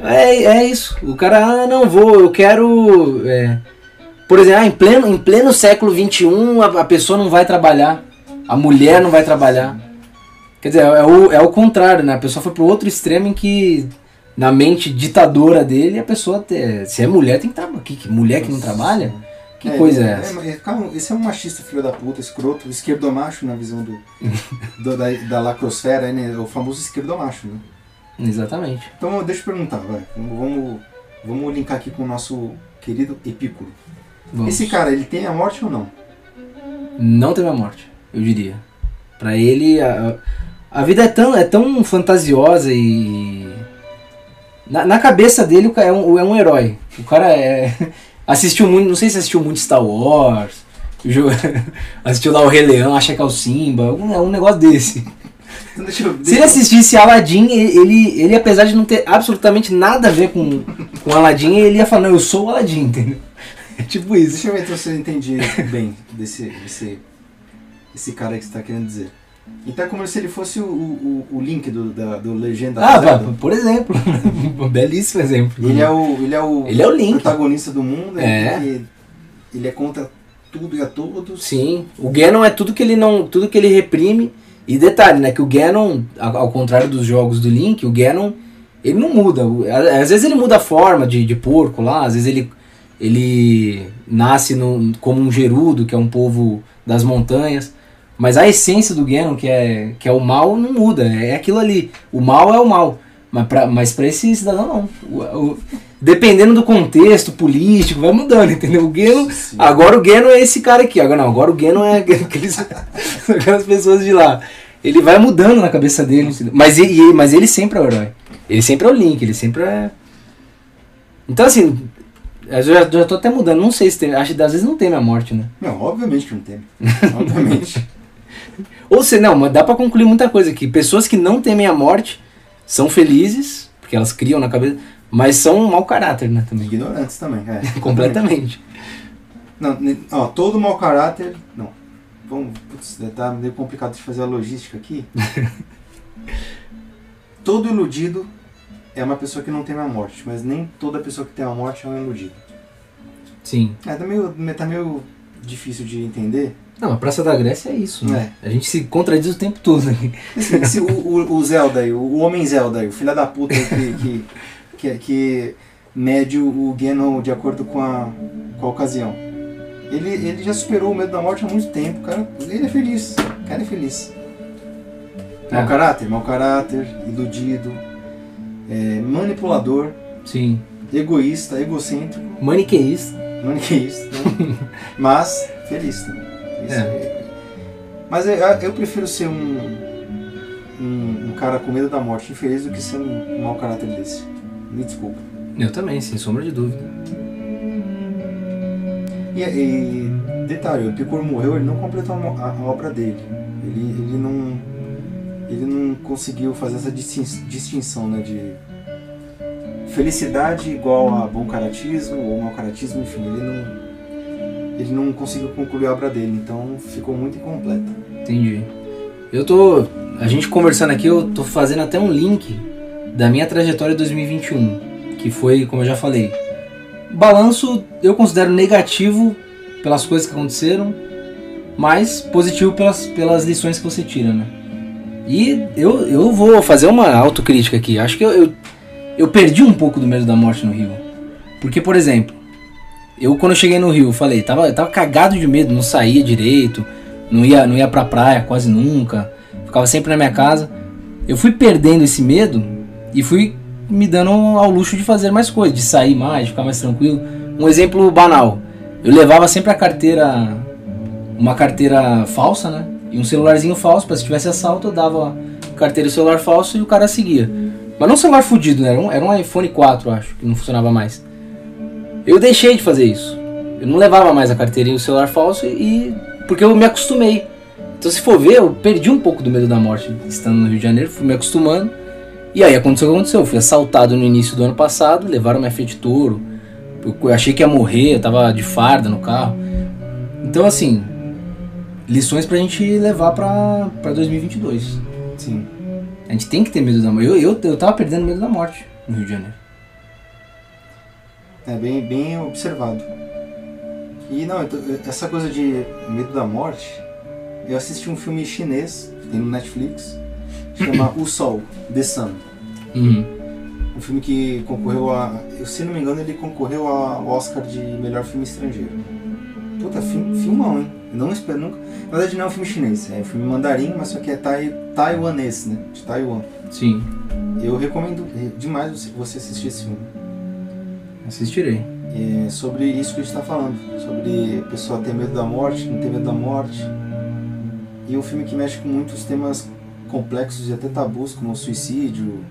É, é isso. O cara, ah, não vou, eu quero. é, por exemplo, ah, em, pleno, em pleno século XXI a, a pessoa não vai trabalhar. A mulher não vai trabalhar. Quer dizer, é o, é o contrário, né? A pessoa foi pro outro extremo em que, na mente ditadora dele, a pessoa, te- se é mulher, tem que trabalhar. Que, que mulher que não trabalha? Que É, coisa é, é, essa? mas, cara, esse é um machista filho da puta, escroto, esquerdomacho na visão do, do- da, da lacrosfera, né? O famoso esquerdomacho, né? Exatamente. Então deixa eu perguntar, vai. Vamos, vamos, linkar aqui com o nosso querido Epicuro. Vamos. Esse cara, ele tem a morte ou não? Não teve a morte, eu diria. Pra ele, a, a vida é tão, é tão fantasiosa e. Na, na cabeça dele, o cara é um, é um herói. O cara é. Assistiu muito, não sei se assistiu muito Star Wars, assistiu lá o Rei Leão, acha que é o Simba, é um negócio desse. Se ele assistisse Aladdin, ele, ele, ele, apesar de não ter absolutamente nada a ver com, com Aladdin, ele ia falar, não, eu sou o Aladdin, entendeu? É tipo isso. Deixa eu ver então se eu entendi bem desse, desse, esse cara que você está querendo dizer. Então é como se ele fosse o, o, o link do, da, do Legenda Ah, pá, por exemplo. Um belíssimo exemplo. Ele é o, ele é o, Ele é o Link. protagonista do mundo. É. Ele, ele é contra tudo e a todos. Sim, o Ganon é tudo que ele não, tudo que ele reprime. E detalhe, né, que o Ganon, ao contrário dos jogos do Link, o Ganon, ele não muda. Às vezes ele muda a forma de, de porco lá, às vezes ele, ele nasce no, como um gerudo, que é um povo das montanhas. Mas a essência do Ganon, que é, que é o mal, não muda. É aquilo ali. O mal é o mal. Mas pra, mas pra esse cidadão, não. O- o- dependendo do contexto político, vai mudando, entendeu? O Sim. Agora o Geno é esse cara aqui. Agora não, agora o Geno é aqueles, aquelas pessoas de lá. Ele vai mudando na cabeça dele. entendeu? Mas, e- e- mas ele sempre é o herói. Ele sempre é o Link, ele sempre é. Então assim, eu já, já tô até mudando. Não sei se tem. Acho que às vezes não tem a morte, né? Não, obviamente que não tem. obviamente. Ou se não, mas dá pra concluir muita coisa aqui. Pessoas que não temem a morte são felizes, porque elas criam na cabeça, mas são um mau caráter, né? Também. Ignorantes também. É, Completamente. Não, ó, todo mau caráter. Não. Vamos. Putz, tá meio complicado de fazer a logística aqui. todo iludido é uma pessoa que não tem a morte, mas nem toda pessoa que tem a morte é um iludido. Sim. É, tá meio, tá meio difícil de entender. Não, a Praça da Grécia é isso, né? A gente se contradiz o tempo todo aqui. Esse- o, o, o Zelda aí, o, Homem Zelda aí, o filho da puta que, que, que, que mede o, Ganon de acordo com a, com a ocasião. Ele, ele já superou o medo da morte há muito tempo, cara. Ele é feliz. O cara é feliz. Mau É. caráter, mau caráter, iludido, é, manipulador, Sim. egoísta, egocêntrico, Maniqueísta. maniqueísta, né? mas feliz também. É- Mas eu, eu prefiro ser um, um, um cara com medo da morte infeliz do que ser um, um mau caráter desse. Me desculpa. Eu também, sem sombra de dúvida. E, e detalhe, o Epicuro morreu, ele não completou a, a- obra dele. Ele, ele não ele não conseguiu fazer essa distin- distinção, né, de felicidade igual a bom caratismo ou mau caratismo, enfim, ele não ele não conseguiu concluir a obra dele, então ficou muito incompleta. Entendi. Eu tô. A gente conversando aqui, eu tô fazendo até um link da minha trajetória 2021. Que foi, como eu já falei. Balanço eu considero negativo pelas coisas que aconteceram, mas positivo pelas, pelas lições que você tira, né? E eu, eu vou fazer uma autocrítica aqui. Acho que eu, eu, eu perdi um pouco do medo da morte no Rio. Porque, por exemplo, eu quando eu cheguei no Rio, falei, tava, tava cagado de medo, não saía direito, não ia, não ia pra praia quase nunca, ficava sempre na minha casa. Eu fui perdendo esse medo e fui me dando ao luxo de fazer mais coisas, de sair mais, de ficar mais tranquilo. Um exemplo banal, eu levava sempre a carteira uma carteira falsa, né? E um celularzinho falso, pra se tivesse assalto, eu dava carteira e celular falso e o cara seguia. Mas não um celular fudido, né? Era um, era um iPhone 4, acho, que não funcionava mais. Eu deixei de fazer isso. Eu não levava mais a carteira e o celular falso e. porque eu me acostumei. Então se for ver, eu perdi um pouco do medo da morte estando no Rio de Janeiro, fui me acostumando. E aí aconteceu o que aconteceu. Eu fui assaltado no início do ano passado, levaram minha Fiat Toro. Eu achei que ia morrer, eu tava de farda no carro. Então assim, lições pra gente levar pra, pra 2022. Sim. A gente tem que ter medo da morte. Eu, eu, eu tava perdendo medo da morte no Rio de Janeiro. É bem, bem observado. E não, essa coisa de medo da morte, eu assisti um filme chinês, que tem no Netflix, chama O Sol, The Sun. Uhum. Um filme que concorreu a. Se não me engano, ele concorreu ao Oscar de melhor filme estrangeiro. Puta, filme, filmão, hein? Não espero nunca. Na verdade, não é um filme chinês, é um filme mandarim, mas só que é tai, taiwanês, né? De Taiwan. Sim, Eu recomendo demais você- você assistir esse filme. assistirei. É sobre isso que a gente está falando, sobre a pessoa ter medo da morte, não ter medo da morte. E um filme que mexe com muitos temas complexos e até tabus, como o suicídio,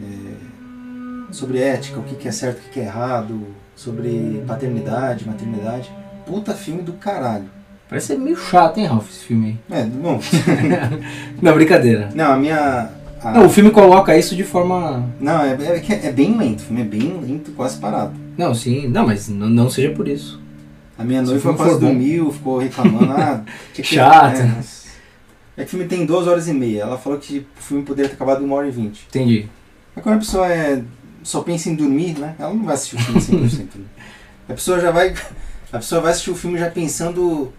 é, sobre ética, o que que é certo, o que que é errado, sobre paternidade, maternidade. Puta filme do caralho. Parece ser meio chato, hein, Ralph, esse filme É, bom, aí. Não, brincadeira. não, a minha... a- Não, o filme coloca isso de forma. não, é, é, que é bem lento, o filme é bem lento, quase parado. Não, sim, não, mas não, não seja por isso. A minha noiva quase dormiu, ficou reclamando. Ah, que- Chato. É, mas- é que o filme tem duas horas e meia. Ela falou que o filme poderia ter acabado em uma hora e vinte. Entendi. Mas quando a pessoa é, só pensa em dormir, né? Ela não vai assistir o filme 100%. né? A pessoa já vai. A pessoa vai assistir o filme já pensando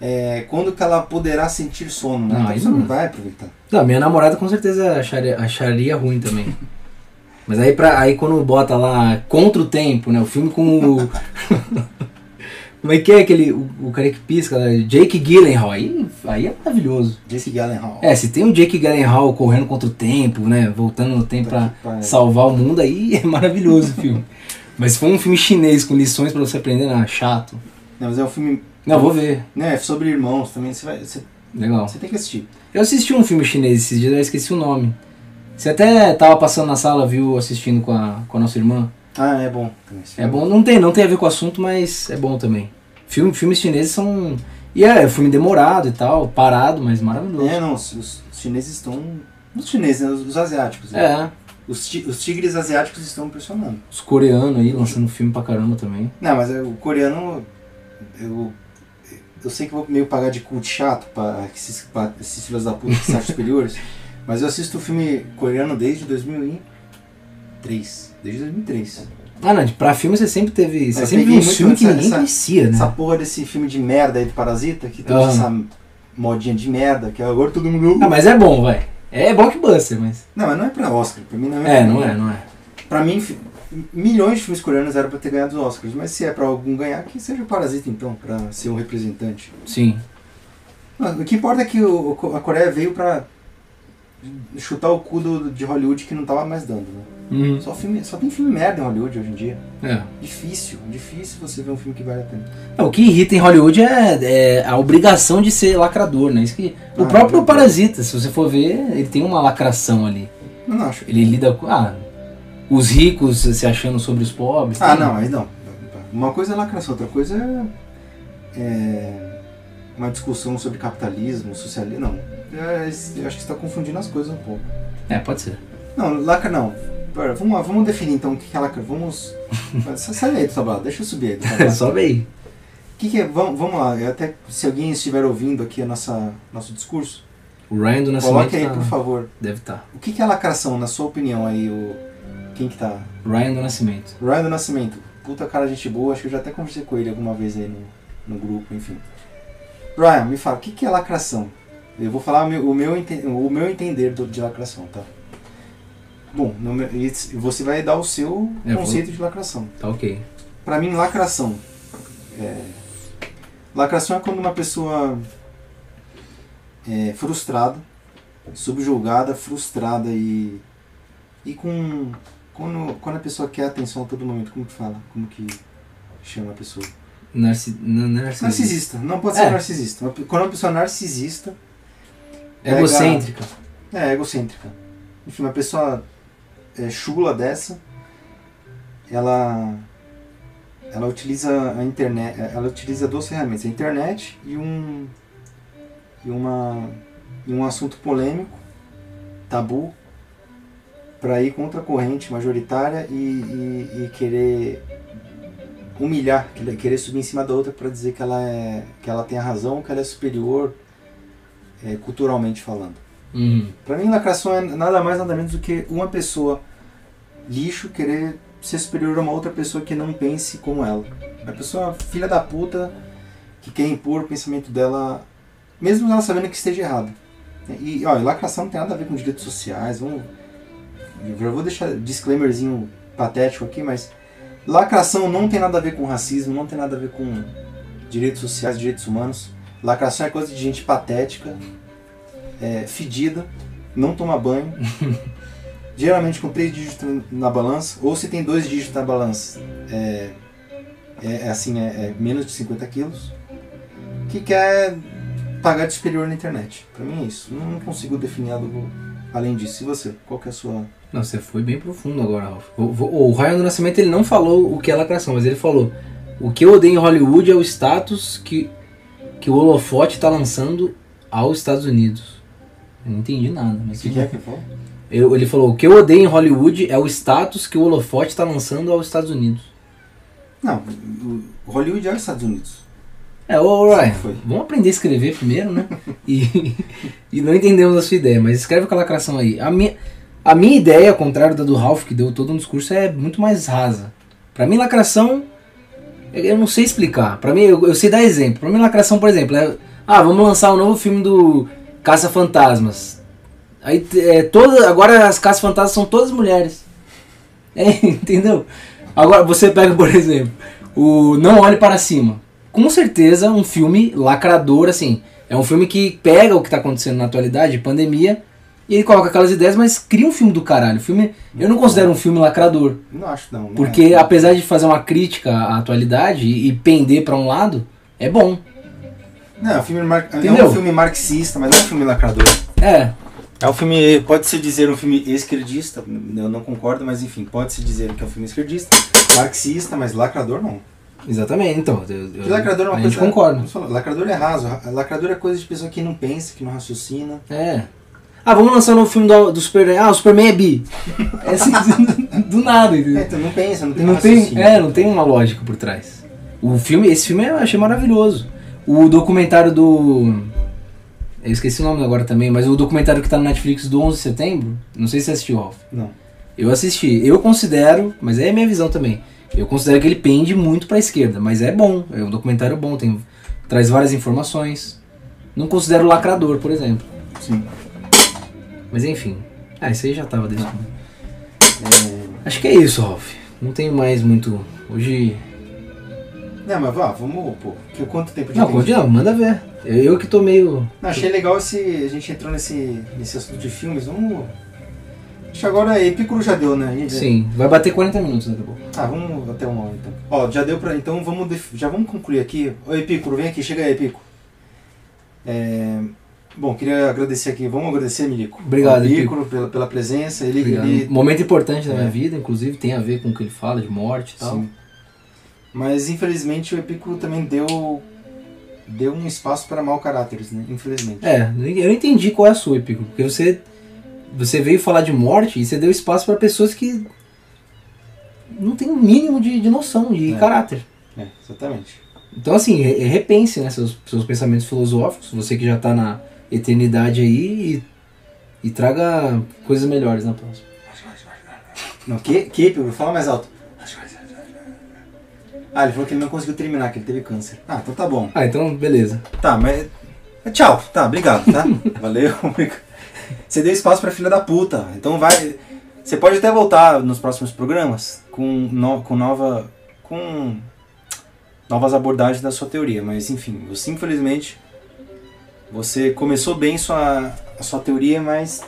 é, quando que ela poderá sentir sono, né? Não, Então a aí pessoa não. não vai aproveitar. Não, minha namorada com certeza acharia, acharia ruim também. Mas aí, pra, aí quando bota lá contra o tempo, né? O filme com o. Como é que é aquele. O, o cara que pisca, né, Jake Gyllenhaal. Aí, aí é maravilhoso. Jesse Gyllenhaal. É, se tem o Jake Gyllenhaal correndo contra o tempo, né? Voltando no tempo Puta pra salvar o mundo, aí é maravilhoso o filme. Mas se for um filme chinês com lições pra você aprender, não, é chato. Não, mas é um filme. Não, vou ver. Né, é sobre irmãos também. Você, vai, você, Legal. você tem que assistir. Eu assisti um filme chinês esses dias, eu esqueci o nome. Você até tava passando na sala, viu, assistindo com a, com a nossa irmã. Ah, é bom. É bom, não tem, não tem a ver com o assunto, mas é bom também. Filme, filmes chineses são. E é, filme demorado e tal, parado, mas maravilhoso. É, não, os, os chineses estão. Os chineses, né, os, os asiáticos. né? É, Os, ti- os tigres asiáticos estão impressionando. os coreanos aí lançando filme pra caramba também. Não, mas é, o coreano. Eu, eu sei que vou meio pagar de culto chato pra esses, pra esses filhos da puta que acham superiores, mas eu assisto filme coreano desde 2003. Desde 2003. Ah, não, pra filme você sempre teve. Você Eu sempre viu um filme que essa- ninguém conhecia, né? Essa porra desse filme de merda aí do Parasita, que trouxe Ah. essa modinha de merda, que agora todo mundo. Ah, mas é bom, vai. É blockbuster, mas. Não, mas não é pra Oscar. Pra mim não É, é. não é, não é. Pra mim, milhões de filmes coreanos eram pra ter ganhado os Oscars, mas se é pra algum ganhar, que seja o Parasita então, pra ser um representante. Sim. Não, o que importa é que o- a Coreia veio pra chutar o cu do, de Hollywood que não tava mais dando, né? Uhum. Só, filme, só tem filme merda em Hollywood hoje em dia. É. Difícil, difícil você ver um filme que vale a pena. É, O que irrita em Hollywood é, é a obrigação de ser lacrador, né? Isso que, o Ah, próprio é. Parasita, se você for ver, ele tem uma lacração ali. Não, não, acho. Ele lida com. Ah, os ricos se achando sobre os pobres. Ah, tem- não, mas não. Uma coisa é lacração, outra coisa é, é uma discussão sobre capitalismo, socialismo. Não, é, eu acho que você está confundindo as coisas um pouco. É, pode ser. Não, lacra não. Pera, vamos lá, vamos definir então o que é lacra. Vamos. Sai aí do tablado, deixa eu subir aí do tablado. Sobe aí. O que, que é? Vamos, vamos lá, até se alguém estiver ouvindo aqui a nossa nosso discurso, O Ryan do Nascimento. coloque aí, tá- por favor. Deve estar. O que, que é lacração, na sua opinião aí, o. Quem que tá? Ryan do Nascimento. Ryan do Nascimento. Puta cara, gente boa, acho que eu já até conversei com ele alguma vez aí no, no grupo, enfim. Ryan, me fala, o que, que é lacração? Eu vou falar o meu, o meu, o meu entender do- de lacração, tá? Bom, meu- você vai dar o seu É, conceito de lacração. Tá ok. Pra mim, lacração. É, lacração é quando uma pessoa é frustrada, subjugada, frustrada e. E com. Quando, quando a pessoa quer atenção a todo momento, como que fala? Como que chama a pessoa? Narci... É narcisista. Narcisista. Não pode ser É. narcisista. Quando uma pessoa é narcisista, pega- Egocêntrica. É, egocêntrica. Enfim, uma pessoa é, chula dessa, ela ela utiliza a internet, ela utiliza duas ferramentas, a internet e um e uma e um assunto polêmico, tabu, para ir contra a corrente majoritária e, e, e querer humilhar, querer- subir em cima da outra para dizer que ela é que ela tem a razão, que ela é superior é, culturalmente falando. Uhum. Pra mim, lacração é nada mais nada menos do que uma pessoa lixo querer ser superior a uma outra pessoa que não pense como ela. A pessoa filha da puta que quer impor o pensamento dela, mesmo ela sabendo que esteja errado. E, olha, lacração não tem nada a ver com direitos sociais. Vamos, eu já vou deixar disclaimerzinho patético aqui, mas lacração não tem nada a ver com racismo, não tem nada a ver com direitos sociais, direitos humanos. Lacração é coisa de gente patética, é, fedida, não toma banho, geralmente com três dígitos na balança, ou se tem dois dígitos na balança, é, é, é assim, é, é menos de 50 quilos, que quer pagar de superior na internet. Pra mim é isso. Não consigo definir algo além disso. E você? Qual que é a sua... Não, você foi bem profundo agora, Ralf. O, o, o Ryan do Nascimento ele não falou o que é lacração, mas ele falou: o que eu odeio em Hollywood é o status que, que o holofote está lançando aos Estados Unidos. Eu não entendi nada, mas O que é que falou? Eu- ele falou: o que eu odeio em Hollywood é o status que o holofote está lançando aos Estados Unidos. Não, o Hollywood é os Estados Unidos. É, ô Ryan, vamos aprender a escrever primeiro, né? E, e não entendemos a sua ideia, mas escreve com a lacração aí. A minha, a minha ideia, ao contrário da do Ralph, que deu todo um discurso, é muito mais rasa. Pra mim, lacração, eu eu não sei explicar. Pra mim, eu, eu sei dar exemplo. Pra mim, lacração, por exemplo, é. Ah, vamos lançar um novo filme do Caça-Fantasmas. Aí, é, toda, agora as Caça-Fantasmas são todas mulheres. É, entendeu? Agora, você pega, por exemplo, o Não Olhe Para Cima. Com certeza, um filme lacrador, assim. É um filme que pega o que tá acontecendo na atualidade, pandemia, e ele coloca aquelas ideias, mas cria um filme do caralho. Filme, eu não considero um filme lacrador. Não acho não. não Porque é. apesar de fazer uma crítica à atualidade e, e pender pra um lado, é bom. Não, é um filme, mar... é um filme marxista, mas não é um filme lacrador. É, É um filme, pode-se dizer um filme esquerdista, eu não concordo, mas enfim, pode-se dizer que é um filme esquerdista, marxista, mas lacrador não. exatamente. Então, eu, eu, lacrador é uma a coisa. gente concorda. Falar, Lacrador é raso, ra- lacrador é coisa de pessoa que não pensa, que não raciocina. É. Ah, vamos lançar um novo filme do, do Superman. Ah, o Superman é bi. É assim, do nada, É, entendeu? então não pensa, não tem Não tem, é, não tem uma lógica por trás. O filme, esse filme eu achei maravilhoso. O documentário do. Eu esqueci o nome agora também, mas o documentário que tá no Netflix do 11 de setembro, não sei se você assistiu, Ralph. Não. Eu assisti. Eu considero, mas é a minha visão também. Eu considero que ele pende muito pra esquerda, mas é bom. É um documentário bom, tem, traz várias informações. Não considero lacrador, por exemplo. Sim. Mas enfim. Ah, isso aí já tava desde. É... Acho que é isso, Ralph. Não tem mais muito. Hoje. Não, mas vá, vamos, pô. Que, quanto tempo de Não, tempo? continua, manda ver. Eu, eu que tô meio. Não, achei legal esse. A gente entrou nesse, nesse assunto de filmes. Vamos. Acho que agora Epicuro já deu, né? Gente- Sim, vai bater 40 minutos daqui a pouco. Ah, vamos até uma hora então. Ó, já deu pra. Então vamos def- já vamos concluir aqui. Ô Epicuro, vem aqui, chega aí, Epico. É, Bom, queria agradecer aqui. Vamos agradecer, Milico. Obrigado, Epicuro, pela, pela presença. Ele, ele Momento importante da minha É. vida, inclusive, tem a ver com o que ele fala de morte e tal. Sim. Mas infelizmente o Epicuro também deu. Deu um espaço para mau caráteres, né? Infelizmente. É, eu entendi qual é a sua, Epico. Porque você, você veio falar de morte e você deu espaço pra pessoas que não tem o mínimo de, de noção, de É. caráter. É, exatamente. Então, assim, re- repense né, seus, seus pensamentos filosóficos, você que já tá na eternidade aí, e, e traga coisas melhores na próxima. Não, que, que? Fala mais alto. Ah, ele falou que ele não conseguiu terminar, que ele teve câncer. Ah, então tá bom. Ah, então, beleza. Tá, mas. Tchau, tá, obrigado, tá? Valeu. Você deu espaço pra filha da puta. Então vai. Você pode até voltar nos próximos programas com, no- com nova. com novas abordagens da sua teoria, mas enfim, você infelizmente. Você começou bem sua, a sua teoria, mas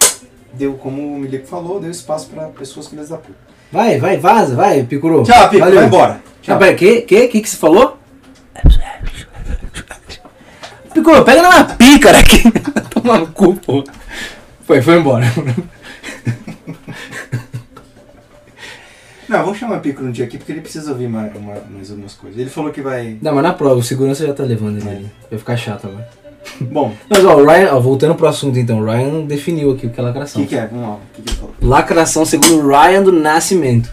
deu, como o Milico falou, deu espaço pra pessoas filhas da puta. Vai, vai, vaza, vai, Picuru. Tchau, Pico, Valeu. vai embora. Tchau, pera, que, que, que que você falou? Piccolo, pega na pícara aqui. Toma no cu, pô. Foi, foi embora. Não, vamos chamar o Piccolo um dia aqui porque ele precisa ouvir mais, uma- mais algumas coisas. Ele falou que vai. Não, mas na prova, o segurança já tá levando ele ali. Vai ficar chato agora. Bom, Mas ó, o Ryan, ó, voltando pro assunto então, o Ryan definiu aqui o que é o lacração. que, que é? Vamos lá. O que, que ele falou? Lacração segundo Ryan do Nascimento.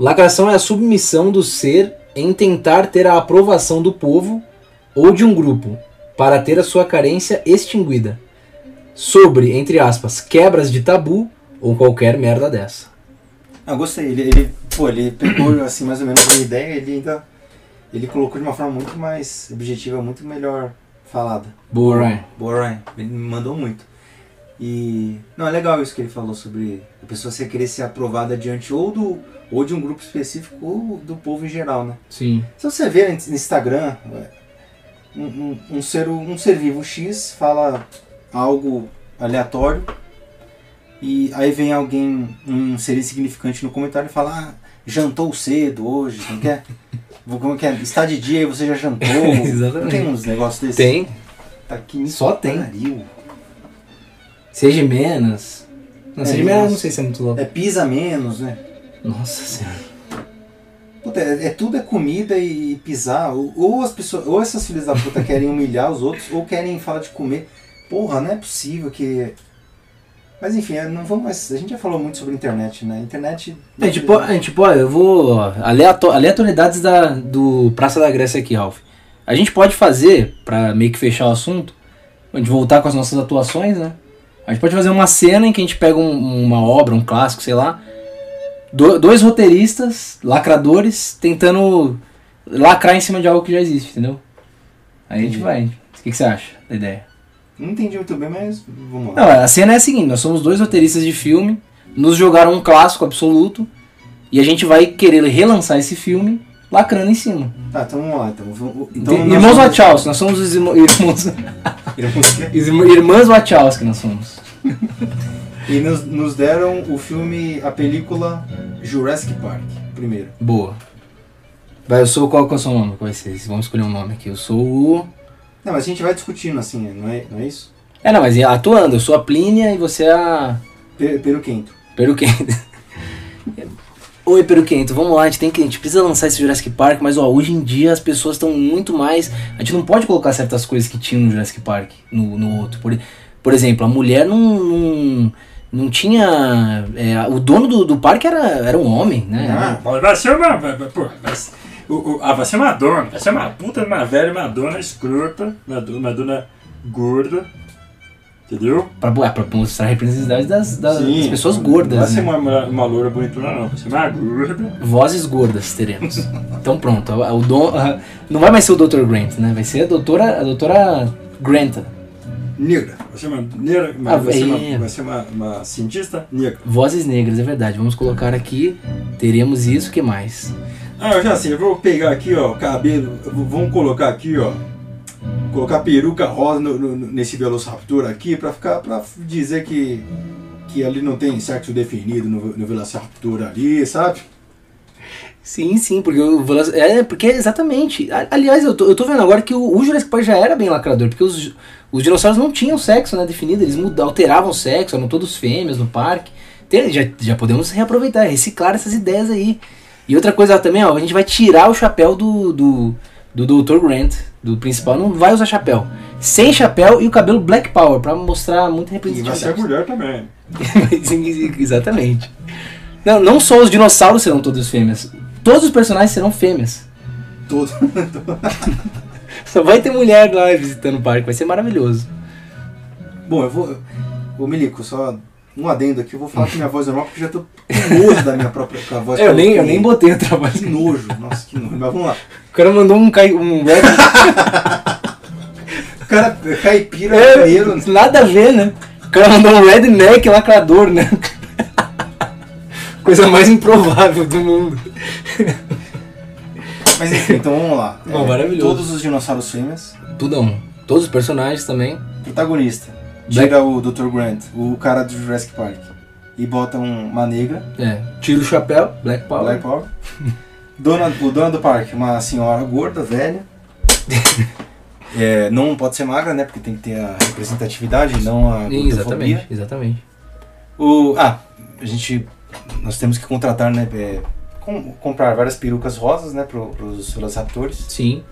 Lacração é a submissão do ser em tentar ter a aprovação do povo ou de um grupo para ter a sua carência extinguida. Sobre, entre aspas, quebras de tabu ou qualquer merda dessa. Ah, gostei. Ele, ele, pô, ele pegou assim mais ou menos uma ideia ele ainda. Ele colocou de uma forma muito mais objetiva, muito melhor falada. Boa, Ryan. Boa, Ryan. Ele me mandou muito. E. Não, é legal isso que ele falou sobre a pessoa ser querer ser aprovada diante ou do ou de um grupo específico ou do povo em geral, né? Sim. Se você ver no Instagram, um, um, um ser, um ser vivo X fala algo aleatório e aí vem alguém, um ser insignificante no comentário e fala ah, jantou cedo hoje, como que é? Como que é? Está de dia e você já jantou? Exatamente. Não tem uns negócios desses? Tem. Tá aqui Só tem. pariu. Seja menos. Não, É, seja menos, não sei se é muito louco. É pisa menos, né? Nossa senhora. Puta, é, é tudo é comida e pisar. Ou, ou as pessoas, ou essas filhas da puta querem humilhar os outros, ou querem falar de comer. Porra, não é possível que. Mas enfim, não vamos mais. A gente já falou muito sobre internet, né? Internet. A gente, po- a gente pode, eu vou. ó, aleato- aleatoriedades da, do Praça da Grécia aqui, Ralph. A gente pode fazer, pra meio que fechar o assunto, a gente voltar com as nossas atuações, né? A gente pode fazer uma cena em que a gente pega um- uma obra, um clássico, sei lá. do- dois roteiristas, lacradores, tentando lacrar em cima de algo que já existe, entendeu? Aí a gente Entendi. vai. O que, que você acha da ideia? Não entendi muito bem, mas vamos lá. Não, a cena é a seguinte: nós somos dois roteiristas de filme, nos jogaram um clássico absoluto, e a gente vai querer relançar esse filme lacrando em cima. Tá, então vamos lá. Então, Então, irmãos somos- Wachowski, nós somos os irmãos, irmãos, irmãs Wachowski, nós somos. E nos, nos deram o filme, a película Jurassic Park, primeiro. Boa. Vai, eu sou qual que é o seu nome? Qual vai ser? Vamos escolher um nome aqui. Eu sou o. Não, mas a gente vai discutindo assim, não é, não é isso? É, não, mas é atuando, eu sou a Plínia e você é a. Per, Peruquento. Peruquento. Oi, Peruquento, vamos lá, a gente, tem que, a gente precisa lançar esse Jurassic Park, mas ó, hoje em dia as pessoas estão muito mais. A gente não pode colocar certas coisas que tinham no Jurassic Park no, no outro. Por, por exemplo, a mulher não. não, não tinha. é, o dono do, do parque era, era um homem, né? Ah, Vai ser uma. Pô, o, o, ah, vai ser uma dona. Vai ser uma puta, uma velha, uma dona escrota. Uma dona gorda. Entendeu? Pra, é, pra mostrar a representatividade das, das, Sim, das pessoas Não gordas. vai ser né? uma, Uma, loura bonitona, não. Vai ser uma gorda. Vozes gordas teremos. então pronto, o, o dom, a- não vai mais ser o Dr. Grant, né? Vai ser a doutora, a doutora Granta. negra. Vai ser uma negra. Ah, vai, ser é. uma, vai ser uma, uma cientista negra. Vozes negras, é verdade. Vamos colocar aqui. Teremos isso, o que mais? Ah, eu já sei. Eu vou pegar aqui, ó, cabelo. eu vou- Vamos colocar aqui, ó. Colocar peruca rosa no- no- nesse Velociraptor aqui pra ficar para dizer que que ali não tem sexo definido no, no Velociraptor ali, sabe? Sim, sim, porque o Veloz- É, porque exatamente. Aliás, eu tô, eu tô vendo agora que o, o Jurassic Park já era bem lacrador, porque os, os dinossauros não tinham sexo né, definido, eles mudavam, alteravam o sexo, eram todos fêmeas no parque. Já, já podemos reaproveitar, reciclar essas ideias aí. E outra coisa também, ó, a gente vai tirar o chapéu do, do, do Dr. Grant, do principal, não vai usar chapéu. Sem chapéu e o cabelo Black Power, pra mostrar muita E vai ser representatividade. mulher também. Exatamente. Não, não só os dinossauros serão todos fêmeas. Todos os personagens serão fêmeas. Todo. Só vai ter mulher lá visitando o parque, vai ser maravilhoso. Bom, eu vou. Ô Milico, só um adendo aqui, eu vou falar com minha voz normal porque já tô com nojo da minha própria a voz. É, eu, que nem, eu nem botei o trabalho. Que nojo, nossa, que nojo. Mas vamos lá. O cara mandou um, cai, um rap. O cara caipira, é, nada a ver, né? O cara mandou um redneck lacrador, né? Coisa mais improvável do mundo. Mas enfim, então vamos lá. Bom, maravilhoso. Todos os dinossauros fêmeas. Tudo a um. Todos os personagens também. Protagonista. Tira o Dr. Grant, o cara do Jurassic Park. E bota um- uma negra, É. Tira o chapéu, Black Power. Black Power. Dona, o dono do parque, uma senhora gorda, velha. É, não pode ser magra, né? Porque tem que ter a representatividade, não a Exatamente, exatamente. O, ah, a gente. Nós temos que contratar, né? é, com- comprar várias perucas rosas, né? Pro, pros velociraptors. Sim.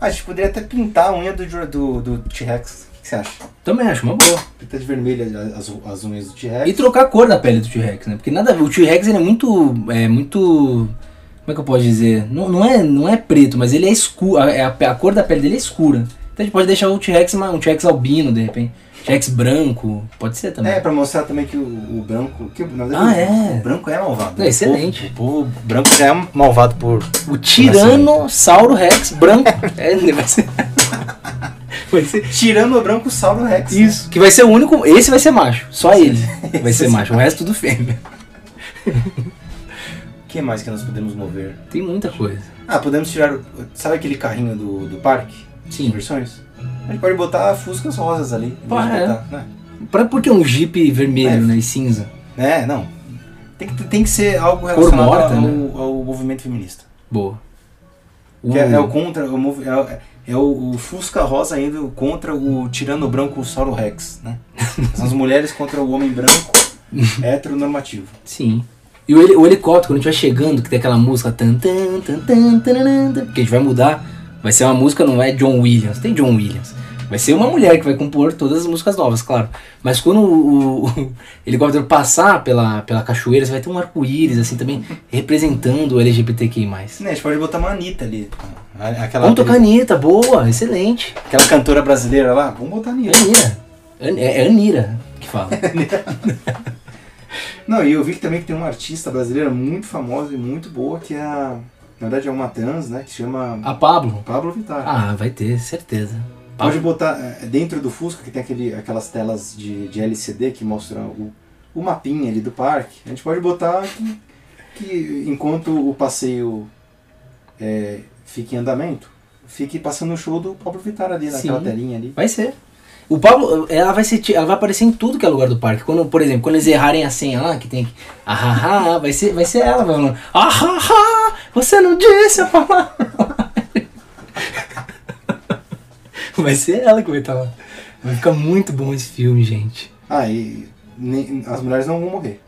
Ah, a gente poderia até pintar a unha do, do, do T-Rex. O que você acha? Também acho uma boa. Pintar de vermelho as, as unhas do T-Rex. E trocar a cor da pele do T-Rex, né? Porque nada a ver. O T-Rex ele é muito. É muito. Como é que eu posso dizer? Não, não, é, não é preto, mas ele é escuro. A, a, a cor da pele dele é escura. Então a gente pode deixar o T-Rex um T-Rex albino, de repente. T-Rex branco. Pode ser também. É, pra mostrar também que o, o branco. Que, na verdade, Ah, o, é. o branco é malvado. É excelente. O povo, o povo branco já é malvado por. O Tiranossauro Rex branco. é, ele vai ser. Vai ser. Tirando o branco Sauro Rex. né? Isso. Que vai ser o único. Esse vai ser macho. Só ele. Vai ser macho. O resto tudo fêmea. O que mais que nós podemos mover? Tem muita coisa. Ah, podemos tirar. Sabe aquele carrinho do, do parque? Sim. Versões? A gente pode botar fuscas rosas ali. em Pô, vez de é. botar, né? Pra, por que um Jeep vermelho, É. né? E cinza? É, não. Tem que, tem que ser algo relacionado morta, ao, né? ao movimento feminista. Boa. Que é, é o contra. O, é, o- é o, o Fusca Rosa indo contra o Tirano Branco Sauro Rex, né? São as mulheres contra o homem branco heteronormativo. Sim. E o, heli- o helicóptero, quando a gente vai chegando, que tem aquela música. Tan, tan, tan, tan, tananã, tan, que a gente vai mudar. Vai ser uma música, não é John Williams. Tem John Williams. Vai ser uma mulher que vai compor todas as músicas novas, claro. Mas quando o, o- o helicóptero passar pela, pela cachoeira, você vai ter um arco-íris, assim, também, representando o LGBTQI. Né, a gente pode botar uma Anitta ali. Aquela, Vamos tocar Anitta, boa, excelente. aquela cantora brasileira lá, vamos botar Anitta. Anira. An- É, é Anira que fala. Não, e eu vi que também que tem uma artista brasileira muito famosa e muito boa, que é a. Na verdade é uma trans, né? Que chama A Pablo. Pablo Vittar. Ah, vai ter, certeza. Pode botar é, dentro do Fusca, que tem aquele, aquelas telas de, de LCD que mostram o, o mapinha ali do parque. A gente pode botar que, que enquanto o passeio é, fica em andamento, fique passando o show do Pablo Vittar ali naquela Sim. telinha ali. Vai ser. O Pablo, ela vai ser, ela vai aparecer em tudo que é lugar do parque. Quando, por exemplo, quando eles errarem a senha lá, que tem que. Ah, vai ser, vai ser ela, vai falando. Ah, você não disse a palavra. vai ser ela que vai estar lá. Vai ficar muito bom esse filme, gente. Ah, e ne- as mulheres não vão morrer.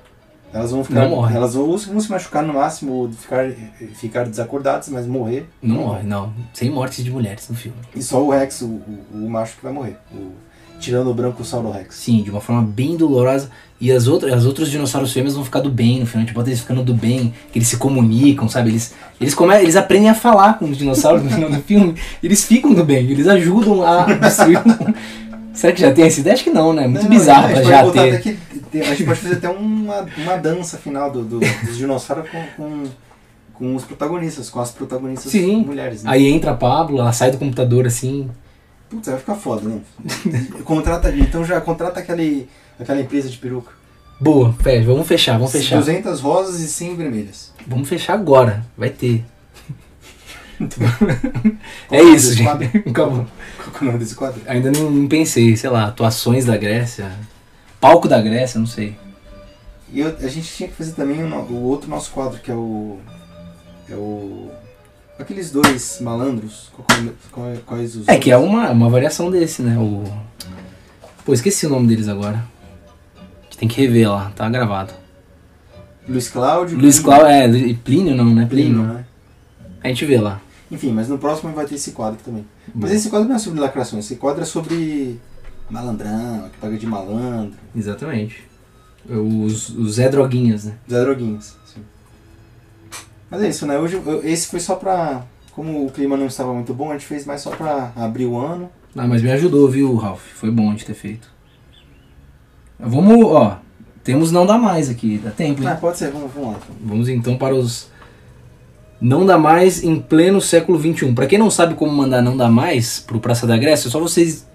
Elas vão ficar. Não morrem. Elas vão, vão se machucar no máximo, ou ficar, ficar desacordadas, mas morrer. Não morre, não. Sem mortes de mulheres no filme. E só o Rex, o, o, o macho que vai morrer. O, tirando o branco o Sauro Rex. Sim, de uma forma bem dolorosa. E as, outras, as outros dinossauros fêmeas vão ficar do bem no final. A gente bota eles ficando do bem, que eles se comunicam, sabe? Eles, eles, come, eles aprendem a falar com os dinossauros no final do filme. Eles ficam do bem, eles ajudam a destruir. Será que já tem essa ideia? Acho que não, né? Muito Não, bizarro a pra já ter. que- a gente pode fazer até uma, uma dança final do, do- dos dinossauros com, com, com os protagonistas, com as protagonistas Sim. mulheres. Né? Aí entra a Pablo, ela sai do computador assim. Putz, vai ficar foda, né? contrata, então já contrata aquele, aquela empresa de peruca. Boa, fecha, vamos fechar, vamos fechar. 200 rosas e 100 vermelhas. Vamos fechar agora, vai ter. É isso, gente. quadro? Qual é o nome desse quadro? Ainda não, não pensei, sei lá, atuações da Grécia. Palco da Grécia, não sei. E eu- a gente tinha que fazer também o, o outro nosso quadro, que é o. É o. Aqueles dois malandros. Quais os. É que é uma, uma variação desse, né? O... Pô, esqueci o nome deles agora. Tem que rever lá, tá gravado. Luiz Cláudio. Luiz. Cláudio, é, Plínio não, né? Plínio. Plínio, né? A gente vê lá. Enfim, mas no próximo vai ter esse quadro também. Mas esse quadro não é sobre lacração, esse quadro é sobre malandrão, que paga de malandro, Exatamente. Os, os Zé Droguinhas, né? Zé Droguinhas. sim. Mas é isso, né? Hoje eu- esse foi só pra. Como o clima não estava muito bom, a gente fez mais só pra abrir o ano. Ah, mas me ajudou, viu, Ralph? Foi bom de ter feito. Vamos, ó. Temos não dá mais aqui, dá tempo, hein? Ah, pode ser, vamos, vamos lá. então. Vamos então para os não dá mais em pleno século XXI. Para quem não sabe como mandar não dá mais pro Praça da Grécia, é só vocês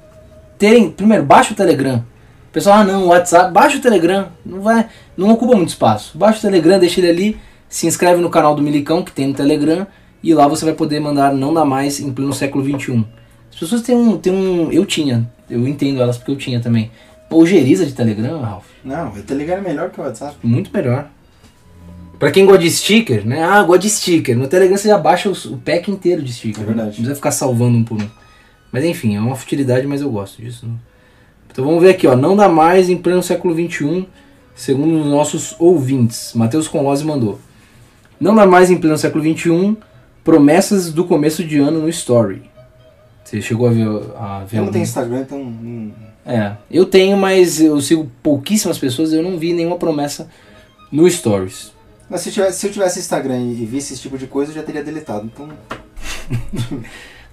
terem. Primeiro, baixa o Telegram. O pessoal, ah não, WhatsApp, baixa o Telegram. Não vai. Não ocupa muito espaço. Baixa o Telegram, deixa ele ali. Se inscreve no canal do Milicão, que tem no Telegram. E lá você vai poder mandar não dá mais em pleno século XXI. As pessoas têm um. Têm um eu tinha. Eu entendo elas porque eu tinha também. Pô, ojeriza de Telegram, Ralph. Não, o Telegram é melhor que o WhatsApp. Muito melhor. Pra quem gosta de sticker, né? Ah, gosta de sticker. No Telegram você já baixa os- o pack inteiro de sticker. É verdade. Não precisa ficar salvando um por um. Mas enfim, é uma futilidade, mas eu gosto disso. né? Então vamos ver aqui, ó. Não dá mais em pleno século XXI, segundo os nossos ouvintes. Matheus Conlose mandou. Não dá mais em pleno século XXI, promessas do começo de ano no Story. Você chegou a ver, a ver Eu não tenho Instagram, então. hum, É, eu tenho, mas eu sigo pouquíssimas pessoas, eu não vi nenhuma promessa no Stories. Mas se eu, tivesse, se eu tivesse Instagram e visse esse tipo de coisa, eu já teria deletado. Então.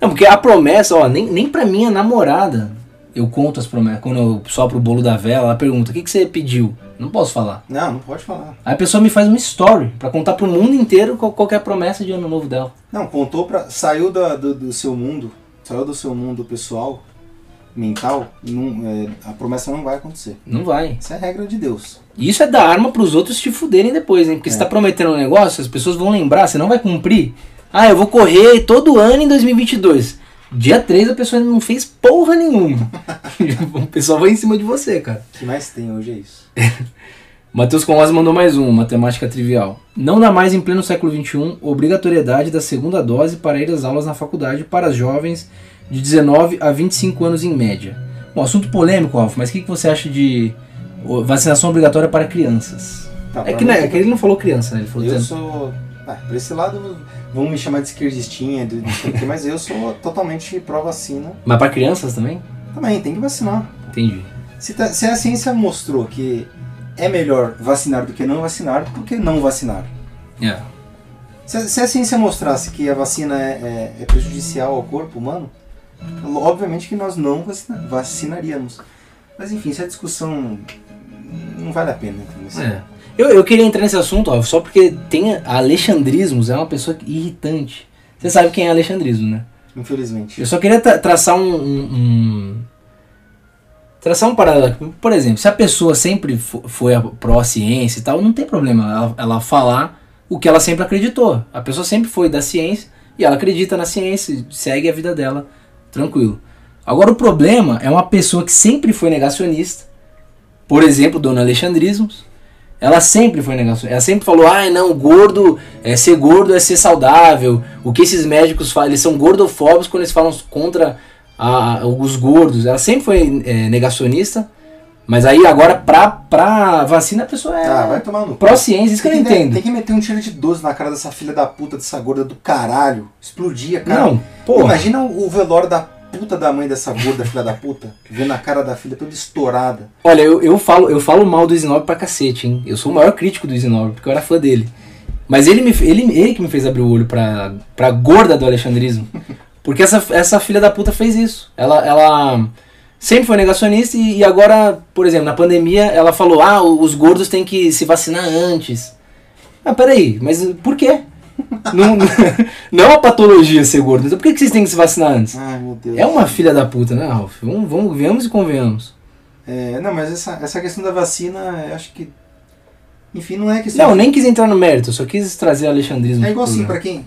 Não, porque a promessa, ó, nem, nem pra minha namorada eu conto as promessas. Quando eu sopro o bolo da vela, ela pergunta: o que, que você pediu? Não posso falar. Não, não pode falar. Aí a pessoa me faz uma story pra contar pro mundo inteiro qual, qual é a promessa de ano novo dela. Não, contou pra. Saiu da- do, do seu mundo, saiu do seu mundo pessoal, mental, não, é, a promessa não vai acontecer. Não vai. Isso é a regra de Deus. E isso é dar arma pros outros te fuderem depois, hein? Porque você É. tá prometendo um negócio, as pessoas vão lembrar, você não vai cumprir. Ah, eu vou correr todo ano em 2022. Dia 3 a pessoa não fez porra nenhuma. o pessoal vai em cima de você, cara. O que mais tem hoje é isso. Matheus Conlas mandou mais um, matemática trivial. Não dá mais em pleno século XXI obrigatoriedade da segunda dose para ir às aulas na faculdade para jovens de 19 a 25 anos em média. Um assunto polêmico, Ralf, mas o que, que você acha de vacinação obrigatória para crianças? Tá, É que, né, é que ele não falou criança, né? Ele falou Eu dizendo- sou. Ah, por esse lado, vão me chamar de esquerdistinha, de, mas eu sou totalmente pró-vacina. Mas para crianças também? Também, tem que vacinar. Entendi. Se, tá- se a ciência mostrou que é melhor vacinar do que não vacinar, por que não vacinar? É. Se, a- se a ciência mostrasse que a vacina é, é- é prejudicial ao corpo humano, obviamente que nós não vacina- vacinaríamos. Mas enfim, essa discussão não vale a pena. entendeu? É. Eu, eu queria entrar nesse assunto, ó, só porque tem Alexandrismos, é uma pessoa irritante. Você sabe quem é Alexandrismo, né? Infelizmente. Eu só queria tra- traçar um, um- um- Traçar um paralelo. Por exemplo, se a pessoa sempre fo- foi a pró-ciência e tal, não tem problema ela, ela falar o que ela sempre acreditou. A pessoa sempre foi da ciência e ela acredita na ciência, e segue a vida dela tranquilo. Agora o problema é uma pessoa que sempre foi negacionista, por exemplo, Dona Alexandrismos, ela sempre foi negacionista. Ela sempre falou: ai não, gordo, é, ser gordo é ser saudável. O que esses médicos falam, eles são gordofóbicos quando eles falam contra a- os gordos. Ela sempre foi é, negacionista, mas aí agora pra, pra vacina a pessoa é Ah, vai tomar no pró-ciência, isso que eu não entendo. Tem que meter um tiro de 12 na cara dessa filha da puta, dessa gorda do caralho. Explodia, cara. Não, pô. Imagina o velório da puta da mãe dessa gorda, filha da puta, vendo a cara da filha toda estourada. Olha, eu, eu, falo, eu falo mal do Isinobre pra cacete, hein? Eu sou o maior crítico do Isinobre, porque eu era fã dele. Mas ele, me, ele, ele que me fez abrir o olho pra, pra gorda do alexandrismo. Porque essa, essa filha da puta fez isso. Ela, ela sempre foi negacionista e, agora, por exemplo, na pandemia, ela falou: ah, os gordos têm que se vacinar antes. Ah, peraí, mas por quê? Não, não é uma patologia ser gordo, então por que que vocês têm que se vacinar antes? Ai, meu Deus. É uma filha da puta, né, Ralf? Vamos, vamos, venhamos e convenhamos. É, não, mas essa, essa questão da vacina, eu acho que. Enfim, não é questão. Não, nem quis entrar no mérito, só quis trazer alexandrismo. É igual assim, pra quem.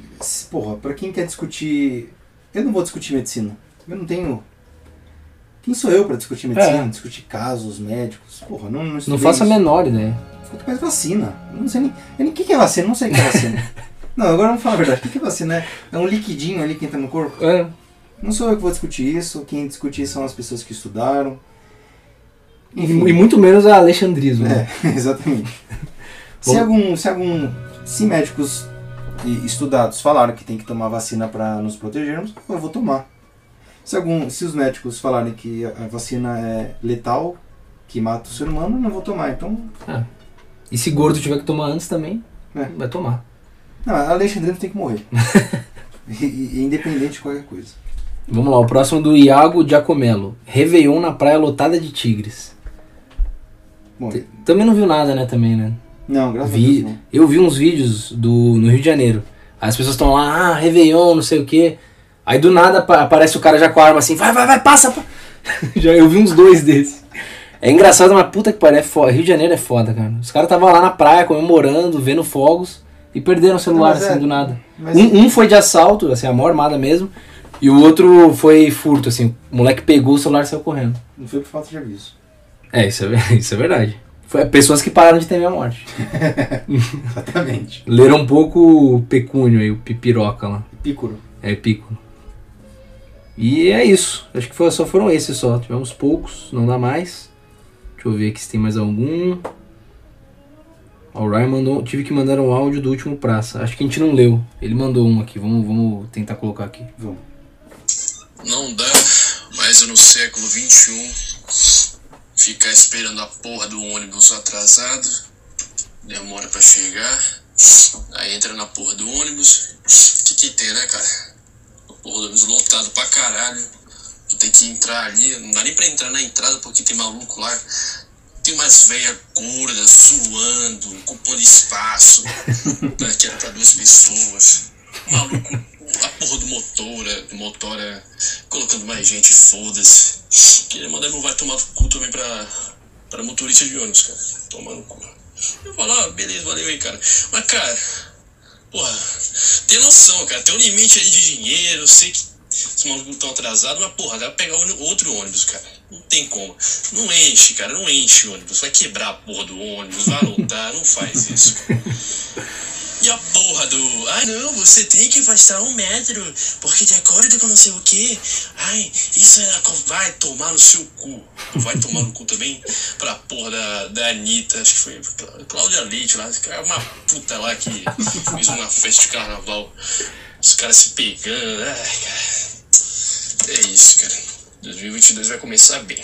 Porra, pra quem quer discutir. Eu não vou discutir medicina. Eu não tenho. Quem sou eu pra discutir medicina? É. Discutir casos médicos? Porra, não não Não estudei faço a isso. menor ideia. Quanto mais vacina. Não sei nem. Eu nem o que é vacina? Não sei o que é vacina. não, agora vamos falar a verdade. O que é vacina? É- É um liquidinho ali que entra no corpo? É. Não sou eu que vou discutir isso. Quem discute isso são as pessoas que estudaram. E, e muito menos a alexandrismo. né? É, exatamente. se, algum, se algum. Se médicos estudados falaram que tem que tomar vacina para nos protegermos, eu vou tomar. Se, algum, se os médicos falarem que a vacina é letal, que mata o ser humano, eu não vou tomar. Então, E se gordo tiver que tomar antes também, É. vai tomar. não, a Alexandrino tem que morrer. e, e- independente de qualquer coisa. Vamos lá, o próximo do Iago Giacomello. Réveillon na praia lotada de tigres. Bom, T- Também não viu nada, né, também, né? não, graças Vi, a Deus não. eu vi uns vídeos do, no Rio de Janeiro. Aí as pessoas estão lá, ah, Réveillon, não sei o quê. Aí do nada apa- aparece o cara já com a arma assim, vai, vai, vai, passa. pa-" já eu vi uns dois desses. É engraçado, mas puta que pariu, é foda. Rio de Janeiro é foda, cara. Os caras estavam lá na praia comemorando, vendo fogos e perderam o celular Mas assim é- do nada. Mas Um, um foi de assalto, assim, a mão armada mesmo, e o outro foi furto, assim. O moleque pegou o celular e saiu correndo. não foi por falta de aviso. É, isso é, isso é verdade. Foi pessoas que pararam de temer a morte. Exatamente. Leram um pouco o pecúnio aí, o pipiroca lá. Pícoro. É pico. E é isso. Acho que foi- só foram esses só. Tivemos poucos, não dá mais. Deixa eu ver aqui se tem mais algum. O Ryan mandou. Tive que mandar um áudio do último praça. Acho que a gente não leu. Ele mandou um aqui. Vamos, vamos tentar colocar aqui. Vamos. Não dá mais no século XXI ficar esperando a porra do ônibus atrasado, demora pra chegar, aí entra na porra do ônibus. O que, que tem, né, cara? A porra do ônibus lotado pra caralho. Tu tem que entrar ali, não dá nem pra entrar na entrada porque tem maluco lá. Tem umas velhas gordas suando, ocupando espaço, né, que era pra duas pessoas. Maluco, a porra do motor, é- do motor é colocando mais gente, foda-se. Queria mandar meu vai tomar cu também pra, pra motorista de ônibus, cara. Tomar no cu. Eu falo, ah, beleza, valeu aí, cara. Mas, cara, porra, tem noção, cara. Tem um limite aí de dinheiro, sei que os malucos estão atrasados, mas, porra, dá pra pegar outro ônibus, cara. Não tem como. Não enche, cara, não enche o ônibus. Vai quebrar a porra do ônibus, vai lotar, não faz isso, cara. E a porra do. Ai não, você tem que afastar um metro, porque de acordo com não sei o que. Ai, isso co- Vai tomar no seu cu. Vai tomar no cu também pra porra da, da Anitta, acho que foi Clá- Cláudia Leite lá. é uma puta lá que fez uma festa de carnaval. Os caras se pegando. Ai, cara. É isso, cara. 2022 vai começar bem.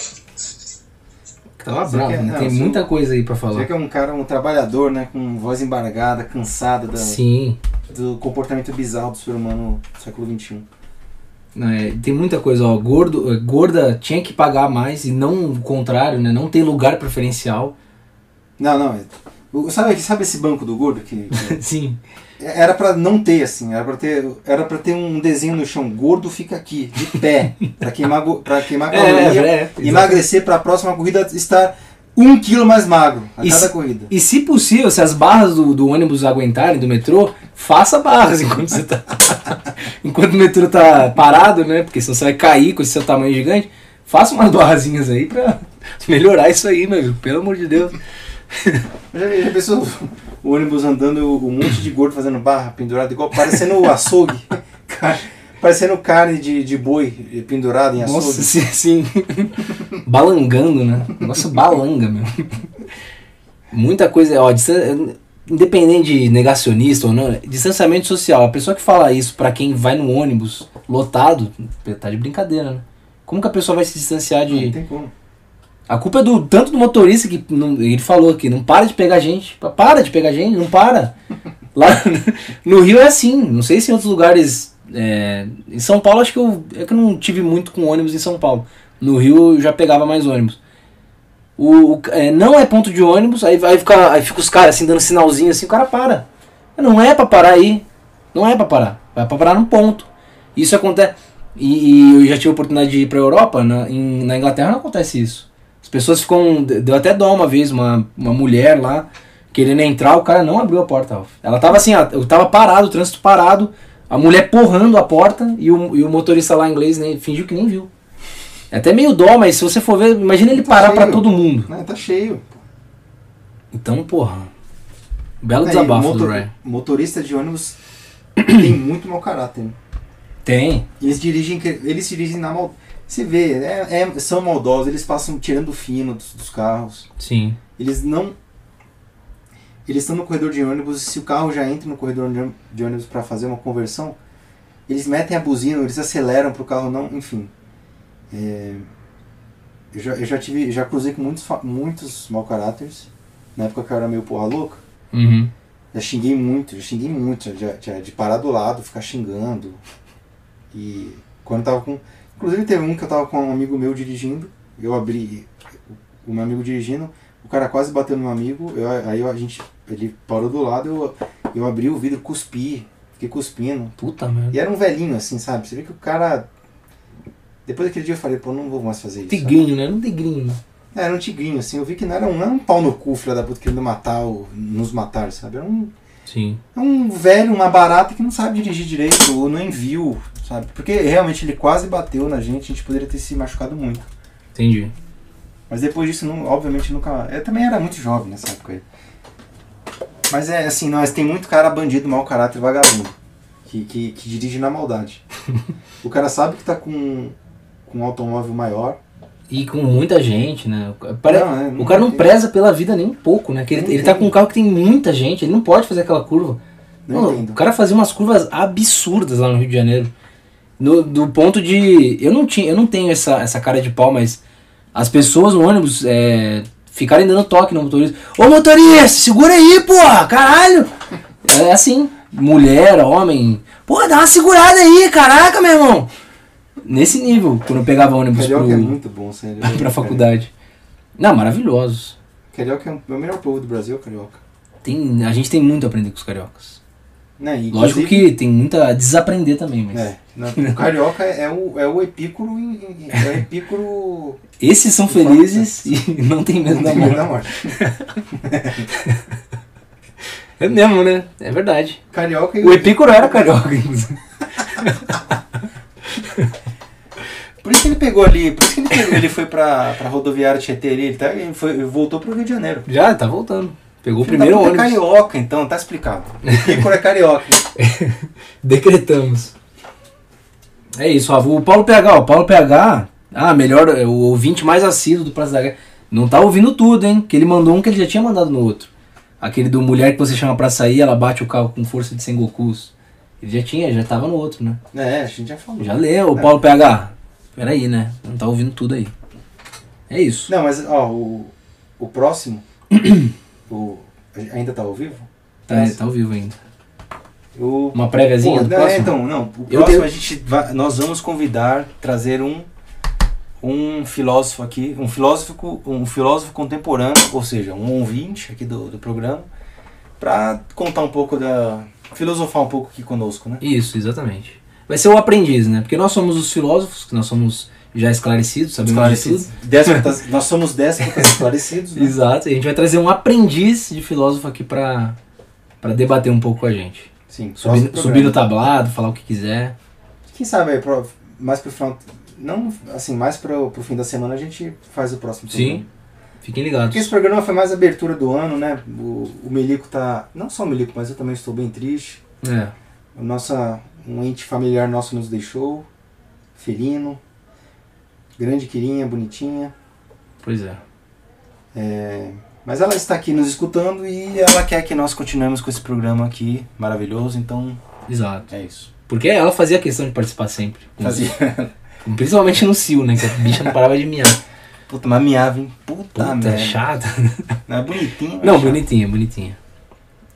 Tava Você bravo, quer- né? não, Tem você- muita coisa aí pra Você falar. que é um cara, um trabalhador, né? Com voz embargada, cansado da- Sim. do comportamento bizarro do ser humano do século XXI. Não, é, tem muita coisa, ó. Gordo, eh, gorda tinha que pagar mais e não o contrário, né? Não tem lugar preferencial. Não, não. é- Sabe, sabe esse banco do gordo que- Sim. Era pra não ter assim, era pra ter, era para ter um desenho no chão, gordo fica aqui, de pé, pra queimar pra queimar É, caloria, é, é, emagrecer pra próxima corrida estar um quilo mais magro a E cada se- corrida. E se possível, se as barras do, do ônibus aguentarem, do metrô, faça barras enquanto você tá. enquanto o metrô tá parado, né? Porque senão você vai cair com esse seu tamanho gigante. Faça umas barrazinhas aí pra melhorar isso aí, meu. Pelo amor de Deus. Já, já pensou o ônibus andando, um monte de gordo fazendo barra pendurado, igual parecendo açougue. Parecendo carne de, de boi pendurado em açougue. Nossa, sim, sim. Balangando, né? Negócio balanga, meu. Muita coisa, ó, distan- independente de negacionista ou não, distanciamento social. A pessoa que fala isso pra quem vai no ônibus lotado, tá de brincadeira, né? Como que a pessoa vai se distanciar Não de. tem como. A culpa é do tanto do motorista que não- ele falou aqui, não para de pegar gente. Pa- Para de pegar gente, não para. Lá no Rio é assim, não sei se em outros lugares. é, em São Paulo acho que eu. É que eu não tive muito com ônibus em São Paulo. No Rio eu já pegava mais ônibus. O, o- é, não é ponto de ônibus, aí vai ficar. Aí fica os caras assim dando sinalzinho assim, o cara para. Não é pra parar aí. Não é pra parar. Vai pra parar num ponto. Isso acontece. E, e eu já tive a oportunidade de ir pra Europa, na, em- na Inglaterra não acontece isso. As pessoas ficam. Deu até dó uma vez, uma, uma mulher lá, querendo entrar, o cara não abriu a porta. Ela tava assim, eu tava parado, o trânsito parado, a mulher porrando a porta e o, e o motorista lá inglês nem, fingiu que nem viu. É até meio dó, mas se você for ver, imagina ele Tá parar pra cheio. todo mundo. Não, tá cheio. Então, porra. Belo Aí, desabafo do motor- Ryan. Motorista de ônibus tem muito mau caráter. né? Tem. Eles dirigem, eles dirigem na mal. Você vê, é, é- são maldosos, eles passam tirando fino dos, dos carros. Sim. Eles não. Eles estão no corredor de ônibus, se o carro já entra no corredor de ônibus- para fazer uma conversão, eles metem a buzina, eles aceleram para o carro não. Enfim. É, eu, já, eu já tive. Já cruzei com muitos, muitos mau caráteres. Na época que eu era meio porra louca. Uhum. Já xinguei muito, já xinguei muito, já, já de parar do lado, ficar xingando. E quando tava com. Inclusive teve um que eu tava com um amigo meu dirigindo, eu abri. O meu amigo dirigindo, o cara quase bateu no meu amigo, eu, aí a gente. Ele parou do lado, eu, eu abri o vidro, cuspi, fiquei cuspindo. Puta merda. E era um velhinho assim, sabe? Você vê que o cara. Depois daquele dia eu falei, pô, não vou mais fazer isso. sabe? Tigrinho, né? Não tigrinho. né? É, Era um tigrinho, assim, eu vi que não era um, não era um pau no cu, filho da puta, querendo matar, o, nos matar, sabe? Era um, Sim. é um velho, uma barata que não sabe dirigir direito, ou nem viu, sabe? Porque realmente ele quase bateu na gente, a gente poderia ter se machucado muito. Entendi. Mas depois disso, não, obviamente, nunca. Eu também era muito jovem nessa época. Mas é assim, nós tem muito cara bandido, mau caráter, vagabundo. Que, que, que dirige na maldade. o cara sabe que tá com, com um automóvel maior. E com muita gente, né? O cara, Não, é, não o cara não tem- preza pela vida nem um pouco, né? Que ele, ele tá com um carro que tem muita gente, ele não pode fazer aquela curva. Não o cara fazia umas curvas absurdas lá no Rio de Janeiro. No, do ponto de. Eu não, tinha, eu não tenho essa, essa cara de pau, mas as pessoas no ônibus é, ficarem dando toque no motorista. Ô motorista, segura aí, porra! Caralho! É assim, mulher, homem. Pô, dá uma segurada aí, caraca, meu irmão! Nesse nível, quando eu pegava ônibus Carioca pro, é muito bom, sério. pra faculdade. Não, maravilhosos. Carioca é o- é melhor povo do Brasil, carioca. Tem, a gente tem muito a aprender com os cariocas. Né? Lógico que tem muita a desaprender também, mas. É, não, o carioca é o, é o epícoro. em- É o epícoro. Esses são felizes e não tem medo da Não tem medo morte. da morte. É mesmo, né? É verdade. Carioca e O Epícoro era carioca, inclusive. Por isso que ele pegou ali, por isso que ele, pegou, ele foi pra, pra rodoviária Tietê ali, ele, tá, ele foi, voltou pro Rio de Janeiro. Já, tá voltando. Pegou o primeiro é ônibus. carioca, então, tá explicado. Epícoro é carioca. Decretamos. É isso, o Paulo PH, o Paulo PH, ah, melhor, é o ouvinte mais assíduo do Praça da Guerra. Não tá ouvindo tudo, hein? Que ele mandou um que ele já tinha mandado no outro. Aquele do mulher que você chama pra sair, ela bate o carro com força de Sengokus. Ele já tinha, já tava no outro, né? É, a gente já falou. Já leu, o Paulo PH. Peraí, né? Não tá ouvindo tudo aí. É isso. Não, mas ó, o, o próximo, o, ainda tá ao vivo? Tá, tá ao vivo ainda. Uma préviazinha Pô, do não, próximo? é, então, não. O Eu próximo tenho- a gente vai, nós vamos convidar, trazer um um filósofo aqui, um filósofo, um filósofo contemporâneo, ou seja, um ouvinte aqui do, do programa, para contar um pouco da filosofar um pouco aqui conosco, né? Isso, exatamente. Vai ser o aprendiz, né? Porque nós somos os filósofos, que nós somos já esclarecidos, sabemos de Esclarecidos. Déspotas, nós somos déspotas esclarecidos, né? Exato. E a gente vai trazer um aprendiz de filósofo aqui pra debater um pouco com a gente. Sim. Subir, subir no tablado, falar o que quiser. Quem sabe aí, pro- mais pro final, não assim, mais pro, pro fim da semana a gente faz o próximo Sim. programa. Fiquem ligados. Porque esse programa foi mais abertura do ano, né? O, o Melico tá. Não só o Melico, mas eu também estou bem triste. É. Nossa, um ente familiar nosso nos deixou. Felino. Grande Quirinha, bonitinha. Pois é. É, mas ela está aqui nos escutando e ela quer que nós continuemos com esse programa aqui maravilhoso, então Exato. é isso. Porque ela fazia questão de participar sempre. Fazia. Principalmente no Cio, né? Que a bicha não parava de miar. Puta, mas miava, hein? Puta, Puta, merda. chata. Não, é bonitinho. mas Não, bonitinha, bonitinha.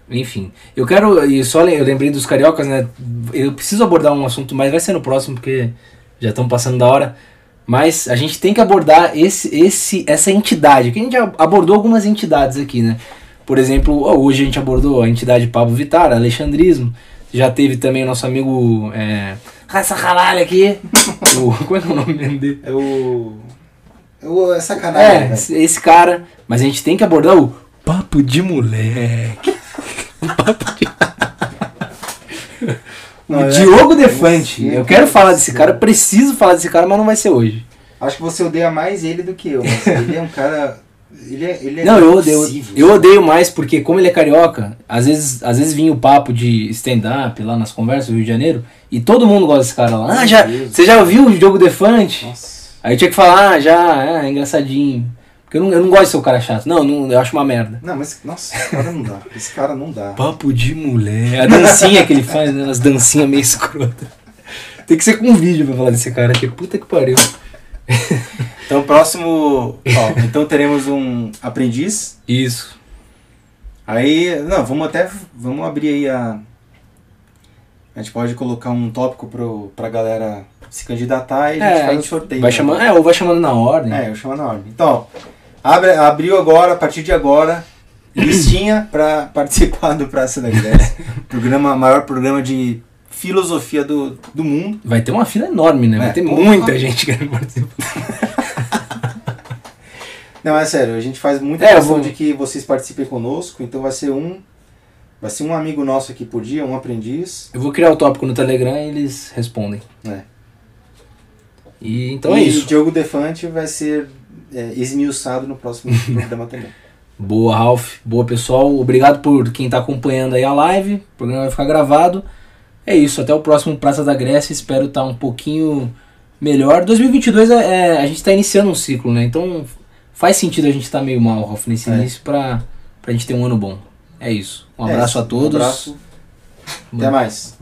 Enfim, eu quero, e só eu lembrei dos cariocas, né? Eu preciso abordar um assunto, mas vai ser no próximo, porque já estão passando da hora. Mas a gente tem que abordar esse, esse, essa entidade, que a gente já abordou algumas entidades aqui, né? Por exemplo, hoje a gente abordou a entidade Pablo Vittar, Alexandrismo. Já teve também o nosso amigo é, Raça Caralho aqui. o, como é que é o nome dele? É o. É, o, é sacanagem. É, velho. esse, esse cara. Mas a gente tem que abordar o papo de moleque. o papo de... Não, o é- Diogo Defante. Sim, eu quero falar desse cara, preciso falar desse cara, mas não vai ser hoje. Acho que você odeia mais ele do que eu, ele é um cara. Ele é, ele é Não, eu odeio. Eu sabe? odeio mais porque, como ele é carioca, às vezes, às vezes vinha o papo de stand-up lá nas conversas do Rio de Janeiro, e todo mundo gosta desse cara lá. Ah, já, você já ouviu o Diogo Defante? Nossa. Aí eu tinha que falar, ah, já, é, engraçadinho. Porque eu não, eu não gosto de ser o cara chato. Não, não, eu acho uma merda. Não, mas. Nossa, esse cara não dá. Esse cara não dá. Papo de mulher. A dancinha que ele faz, né? As dancinhas meio escrotas. Tem que ser com vídeo pra falar desse cara aqui. Puta que pariu. Então, próximo. Ó, então teremos um aprendiz. Isso. Aí. Não, vamos até. Vamos abrir aí a. A gente pode colocar um tópico pro, pra galera se candidatar e a gente É, faz um sorteio. Vai né? chamando, é, ou vai chamando na ordem. É, eu chamo na ordem. Então, ó, abre, abriu agora, a partir de agora, listinha para participar do Praça da Grécia. programa, maior programa de filosofia do, do mundo. Vai ter uma fila enorme, né? Vai É, ter muita gente querendo participar. Não, é sério, a gente faz muita É, questão vou- de que vocês participem conosco, então vai ser um. Vai ser um amigo nosso aqui por dia, um aprendiz. Eu vou criar o tópico no Telegram e eles respondem. É. E então é e isso. Diogo Defante vai ser é, esmiuçado no próximo programa também. Boa, Ralph. Boa, pessoal. Obrigado por quem está acompanhando aí a live. O programa vai ficar gravado. É isso. Até o próximo Praça da Grécia. Espero estar um pouquinho melhor. 2022 é, é, a gente está iniciando um ciclo, né? Então faz sentido a gente estar meio mal, Ralph, nesse É. início para a gente ter um ano bom. É isso. Um É abraço isso. a todos. Um abraço. Até mais.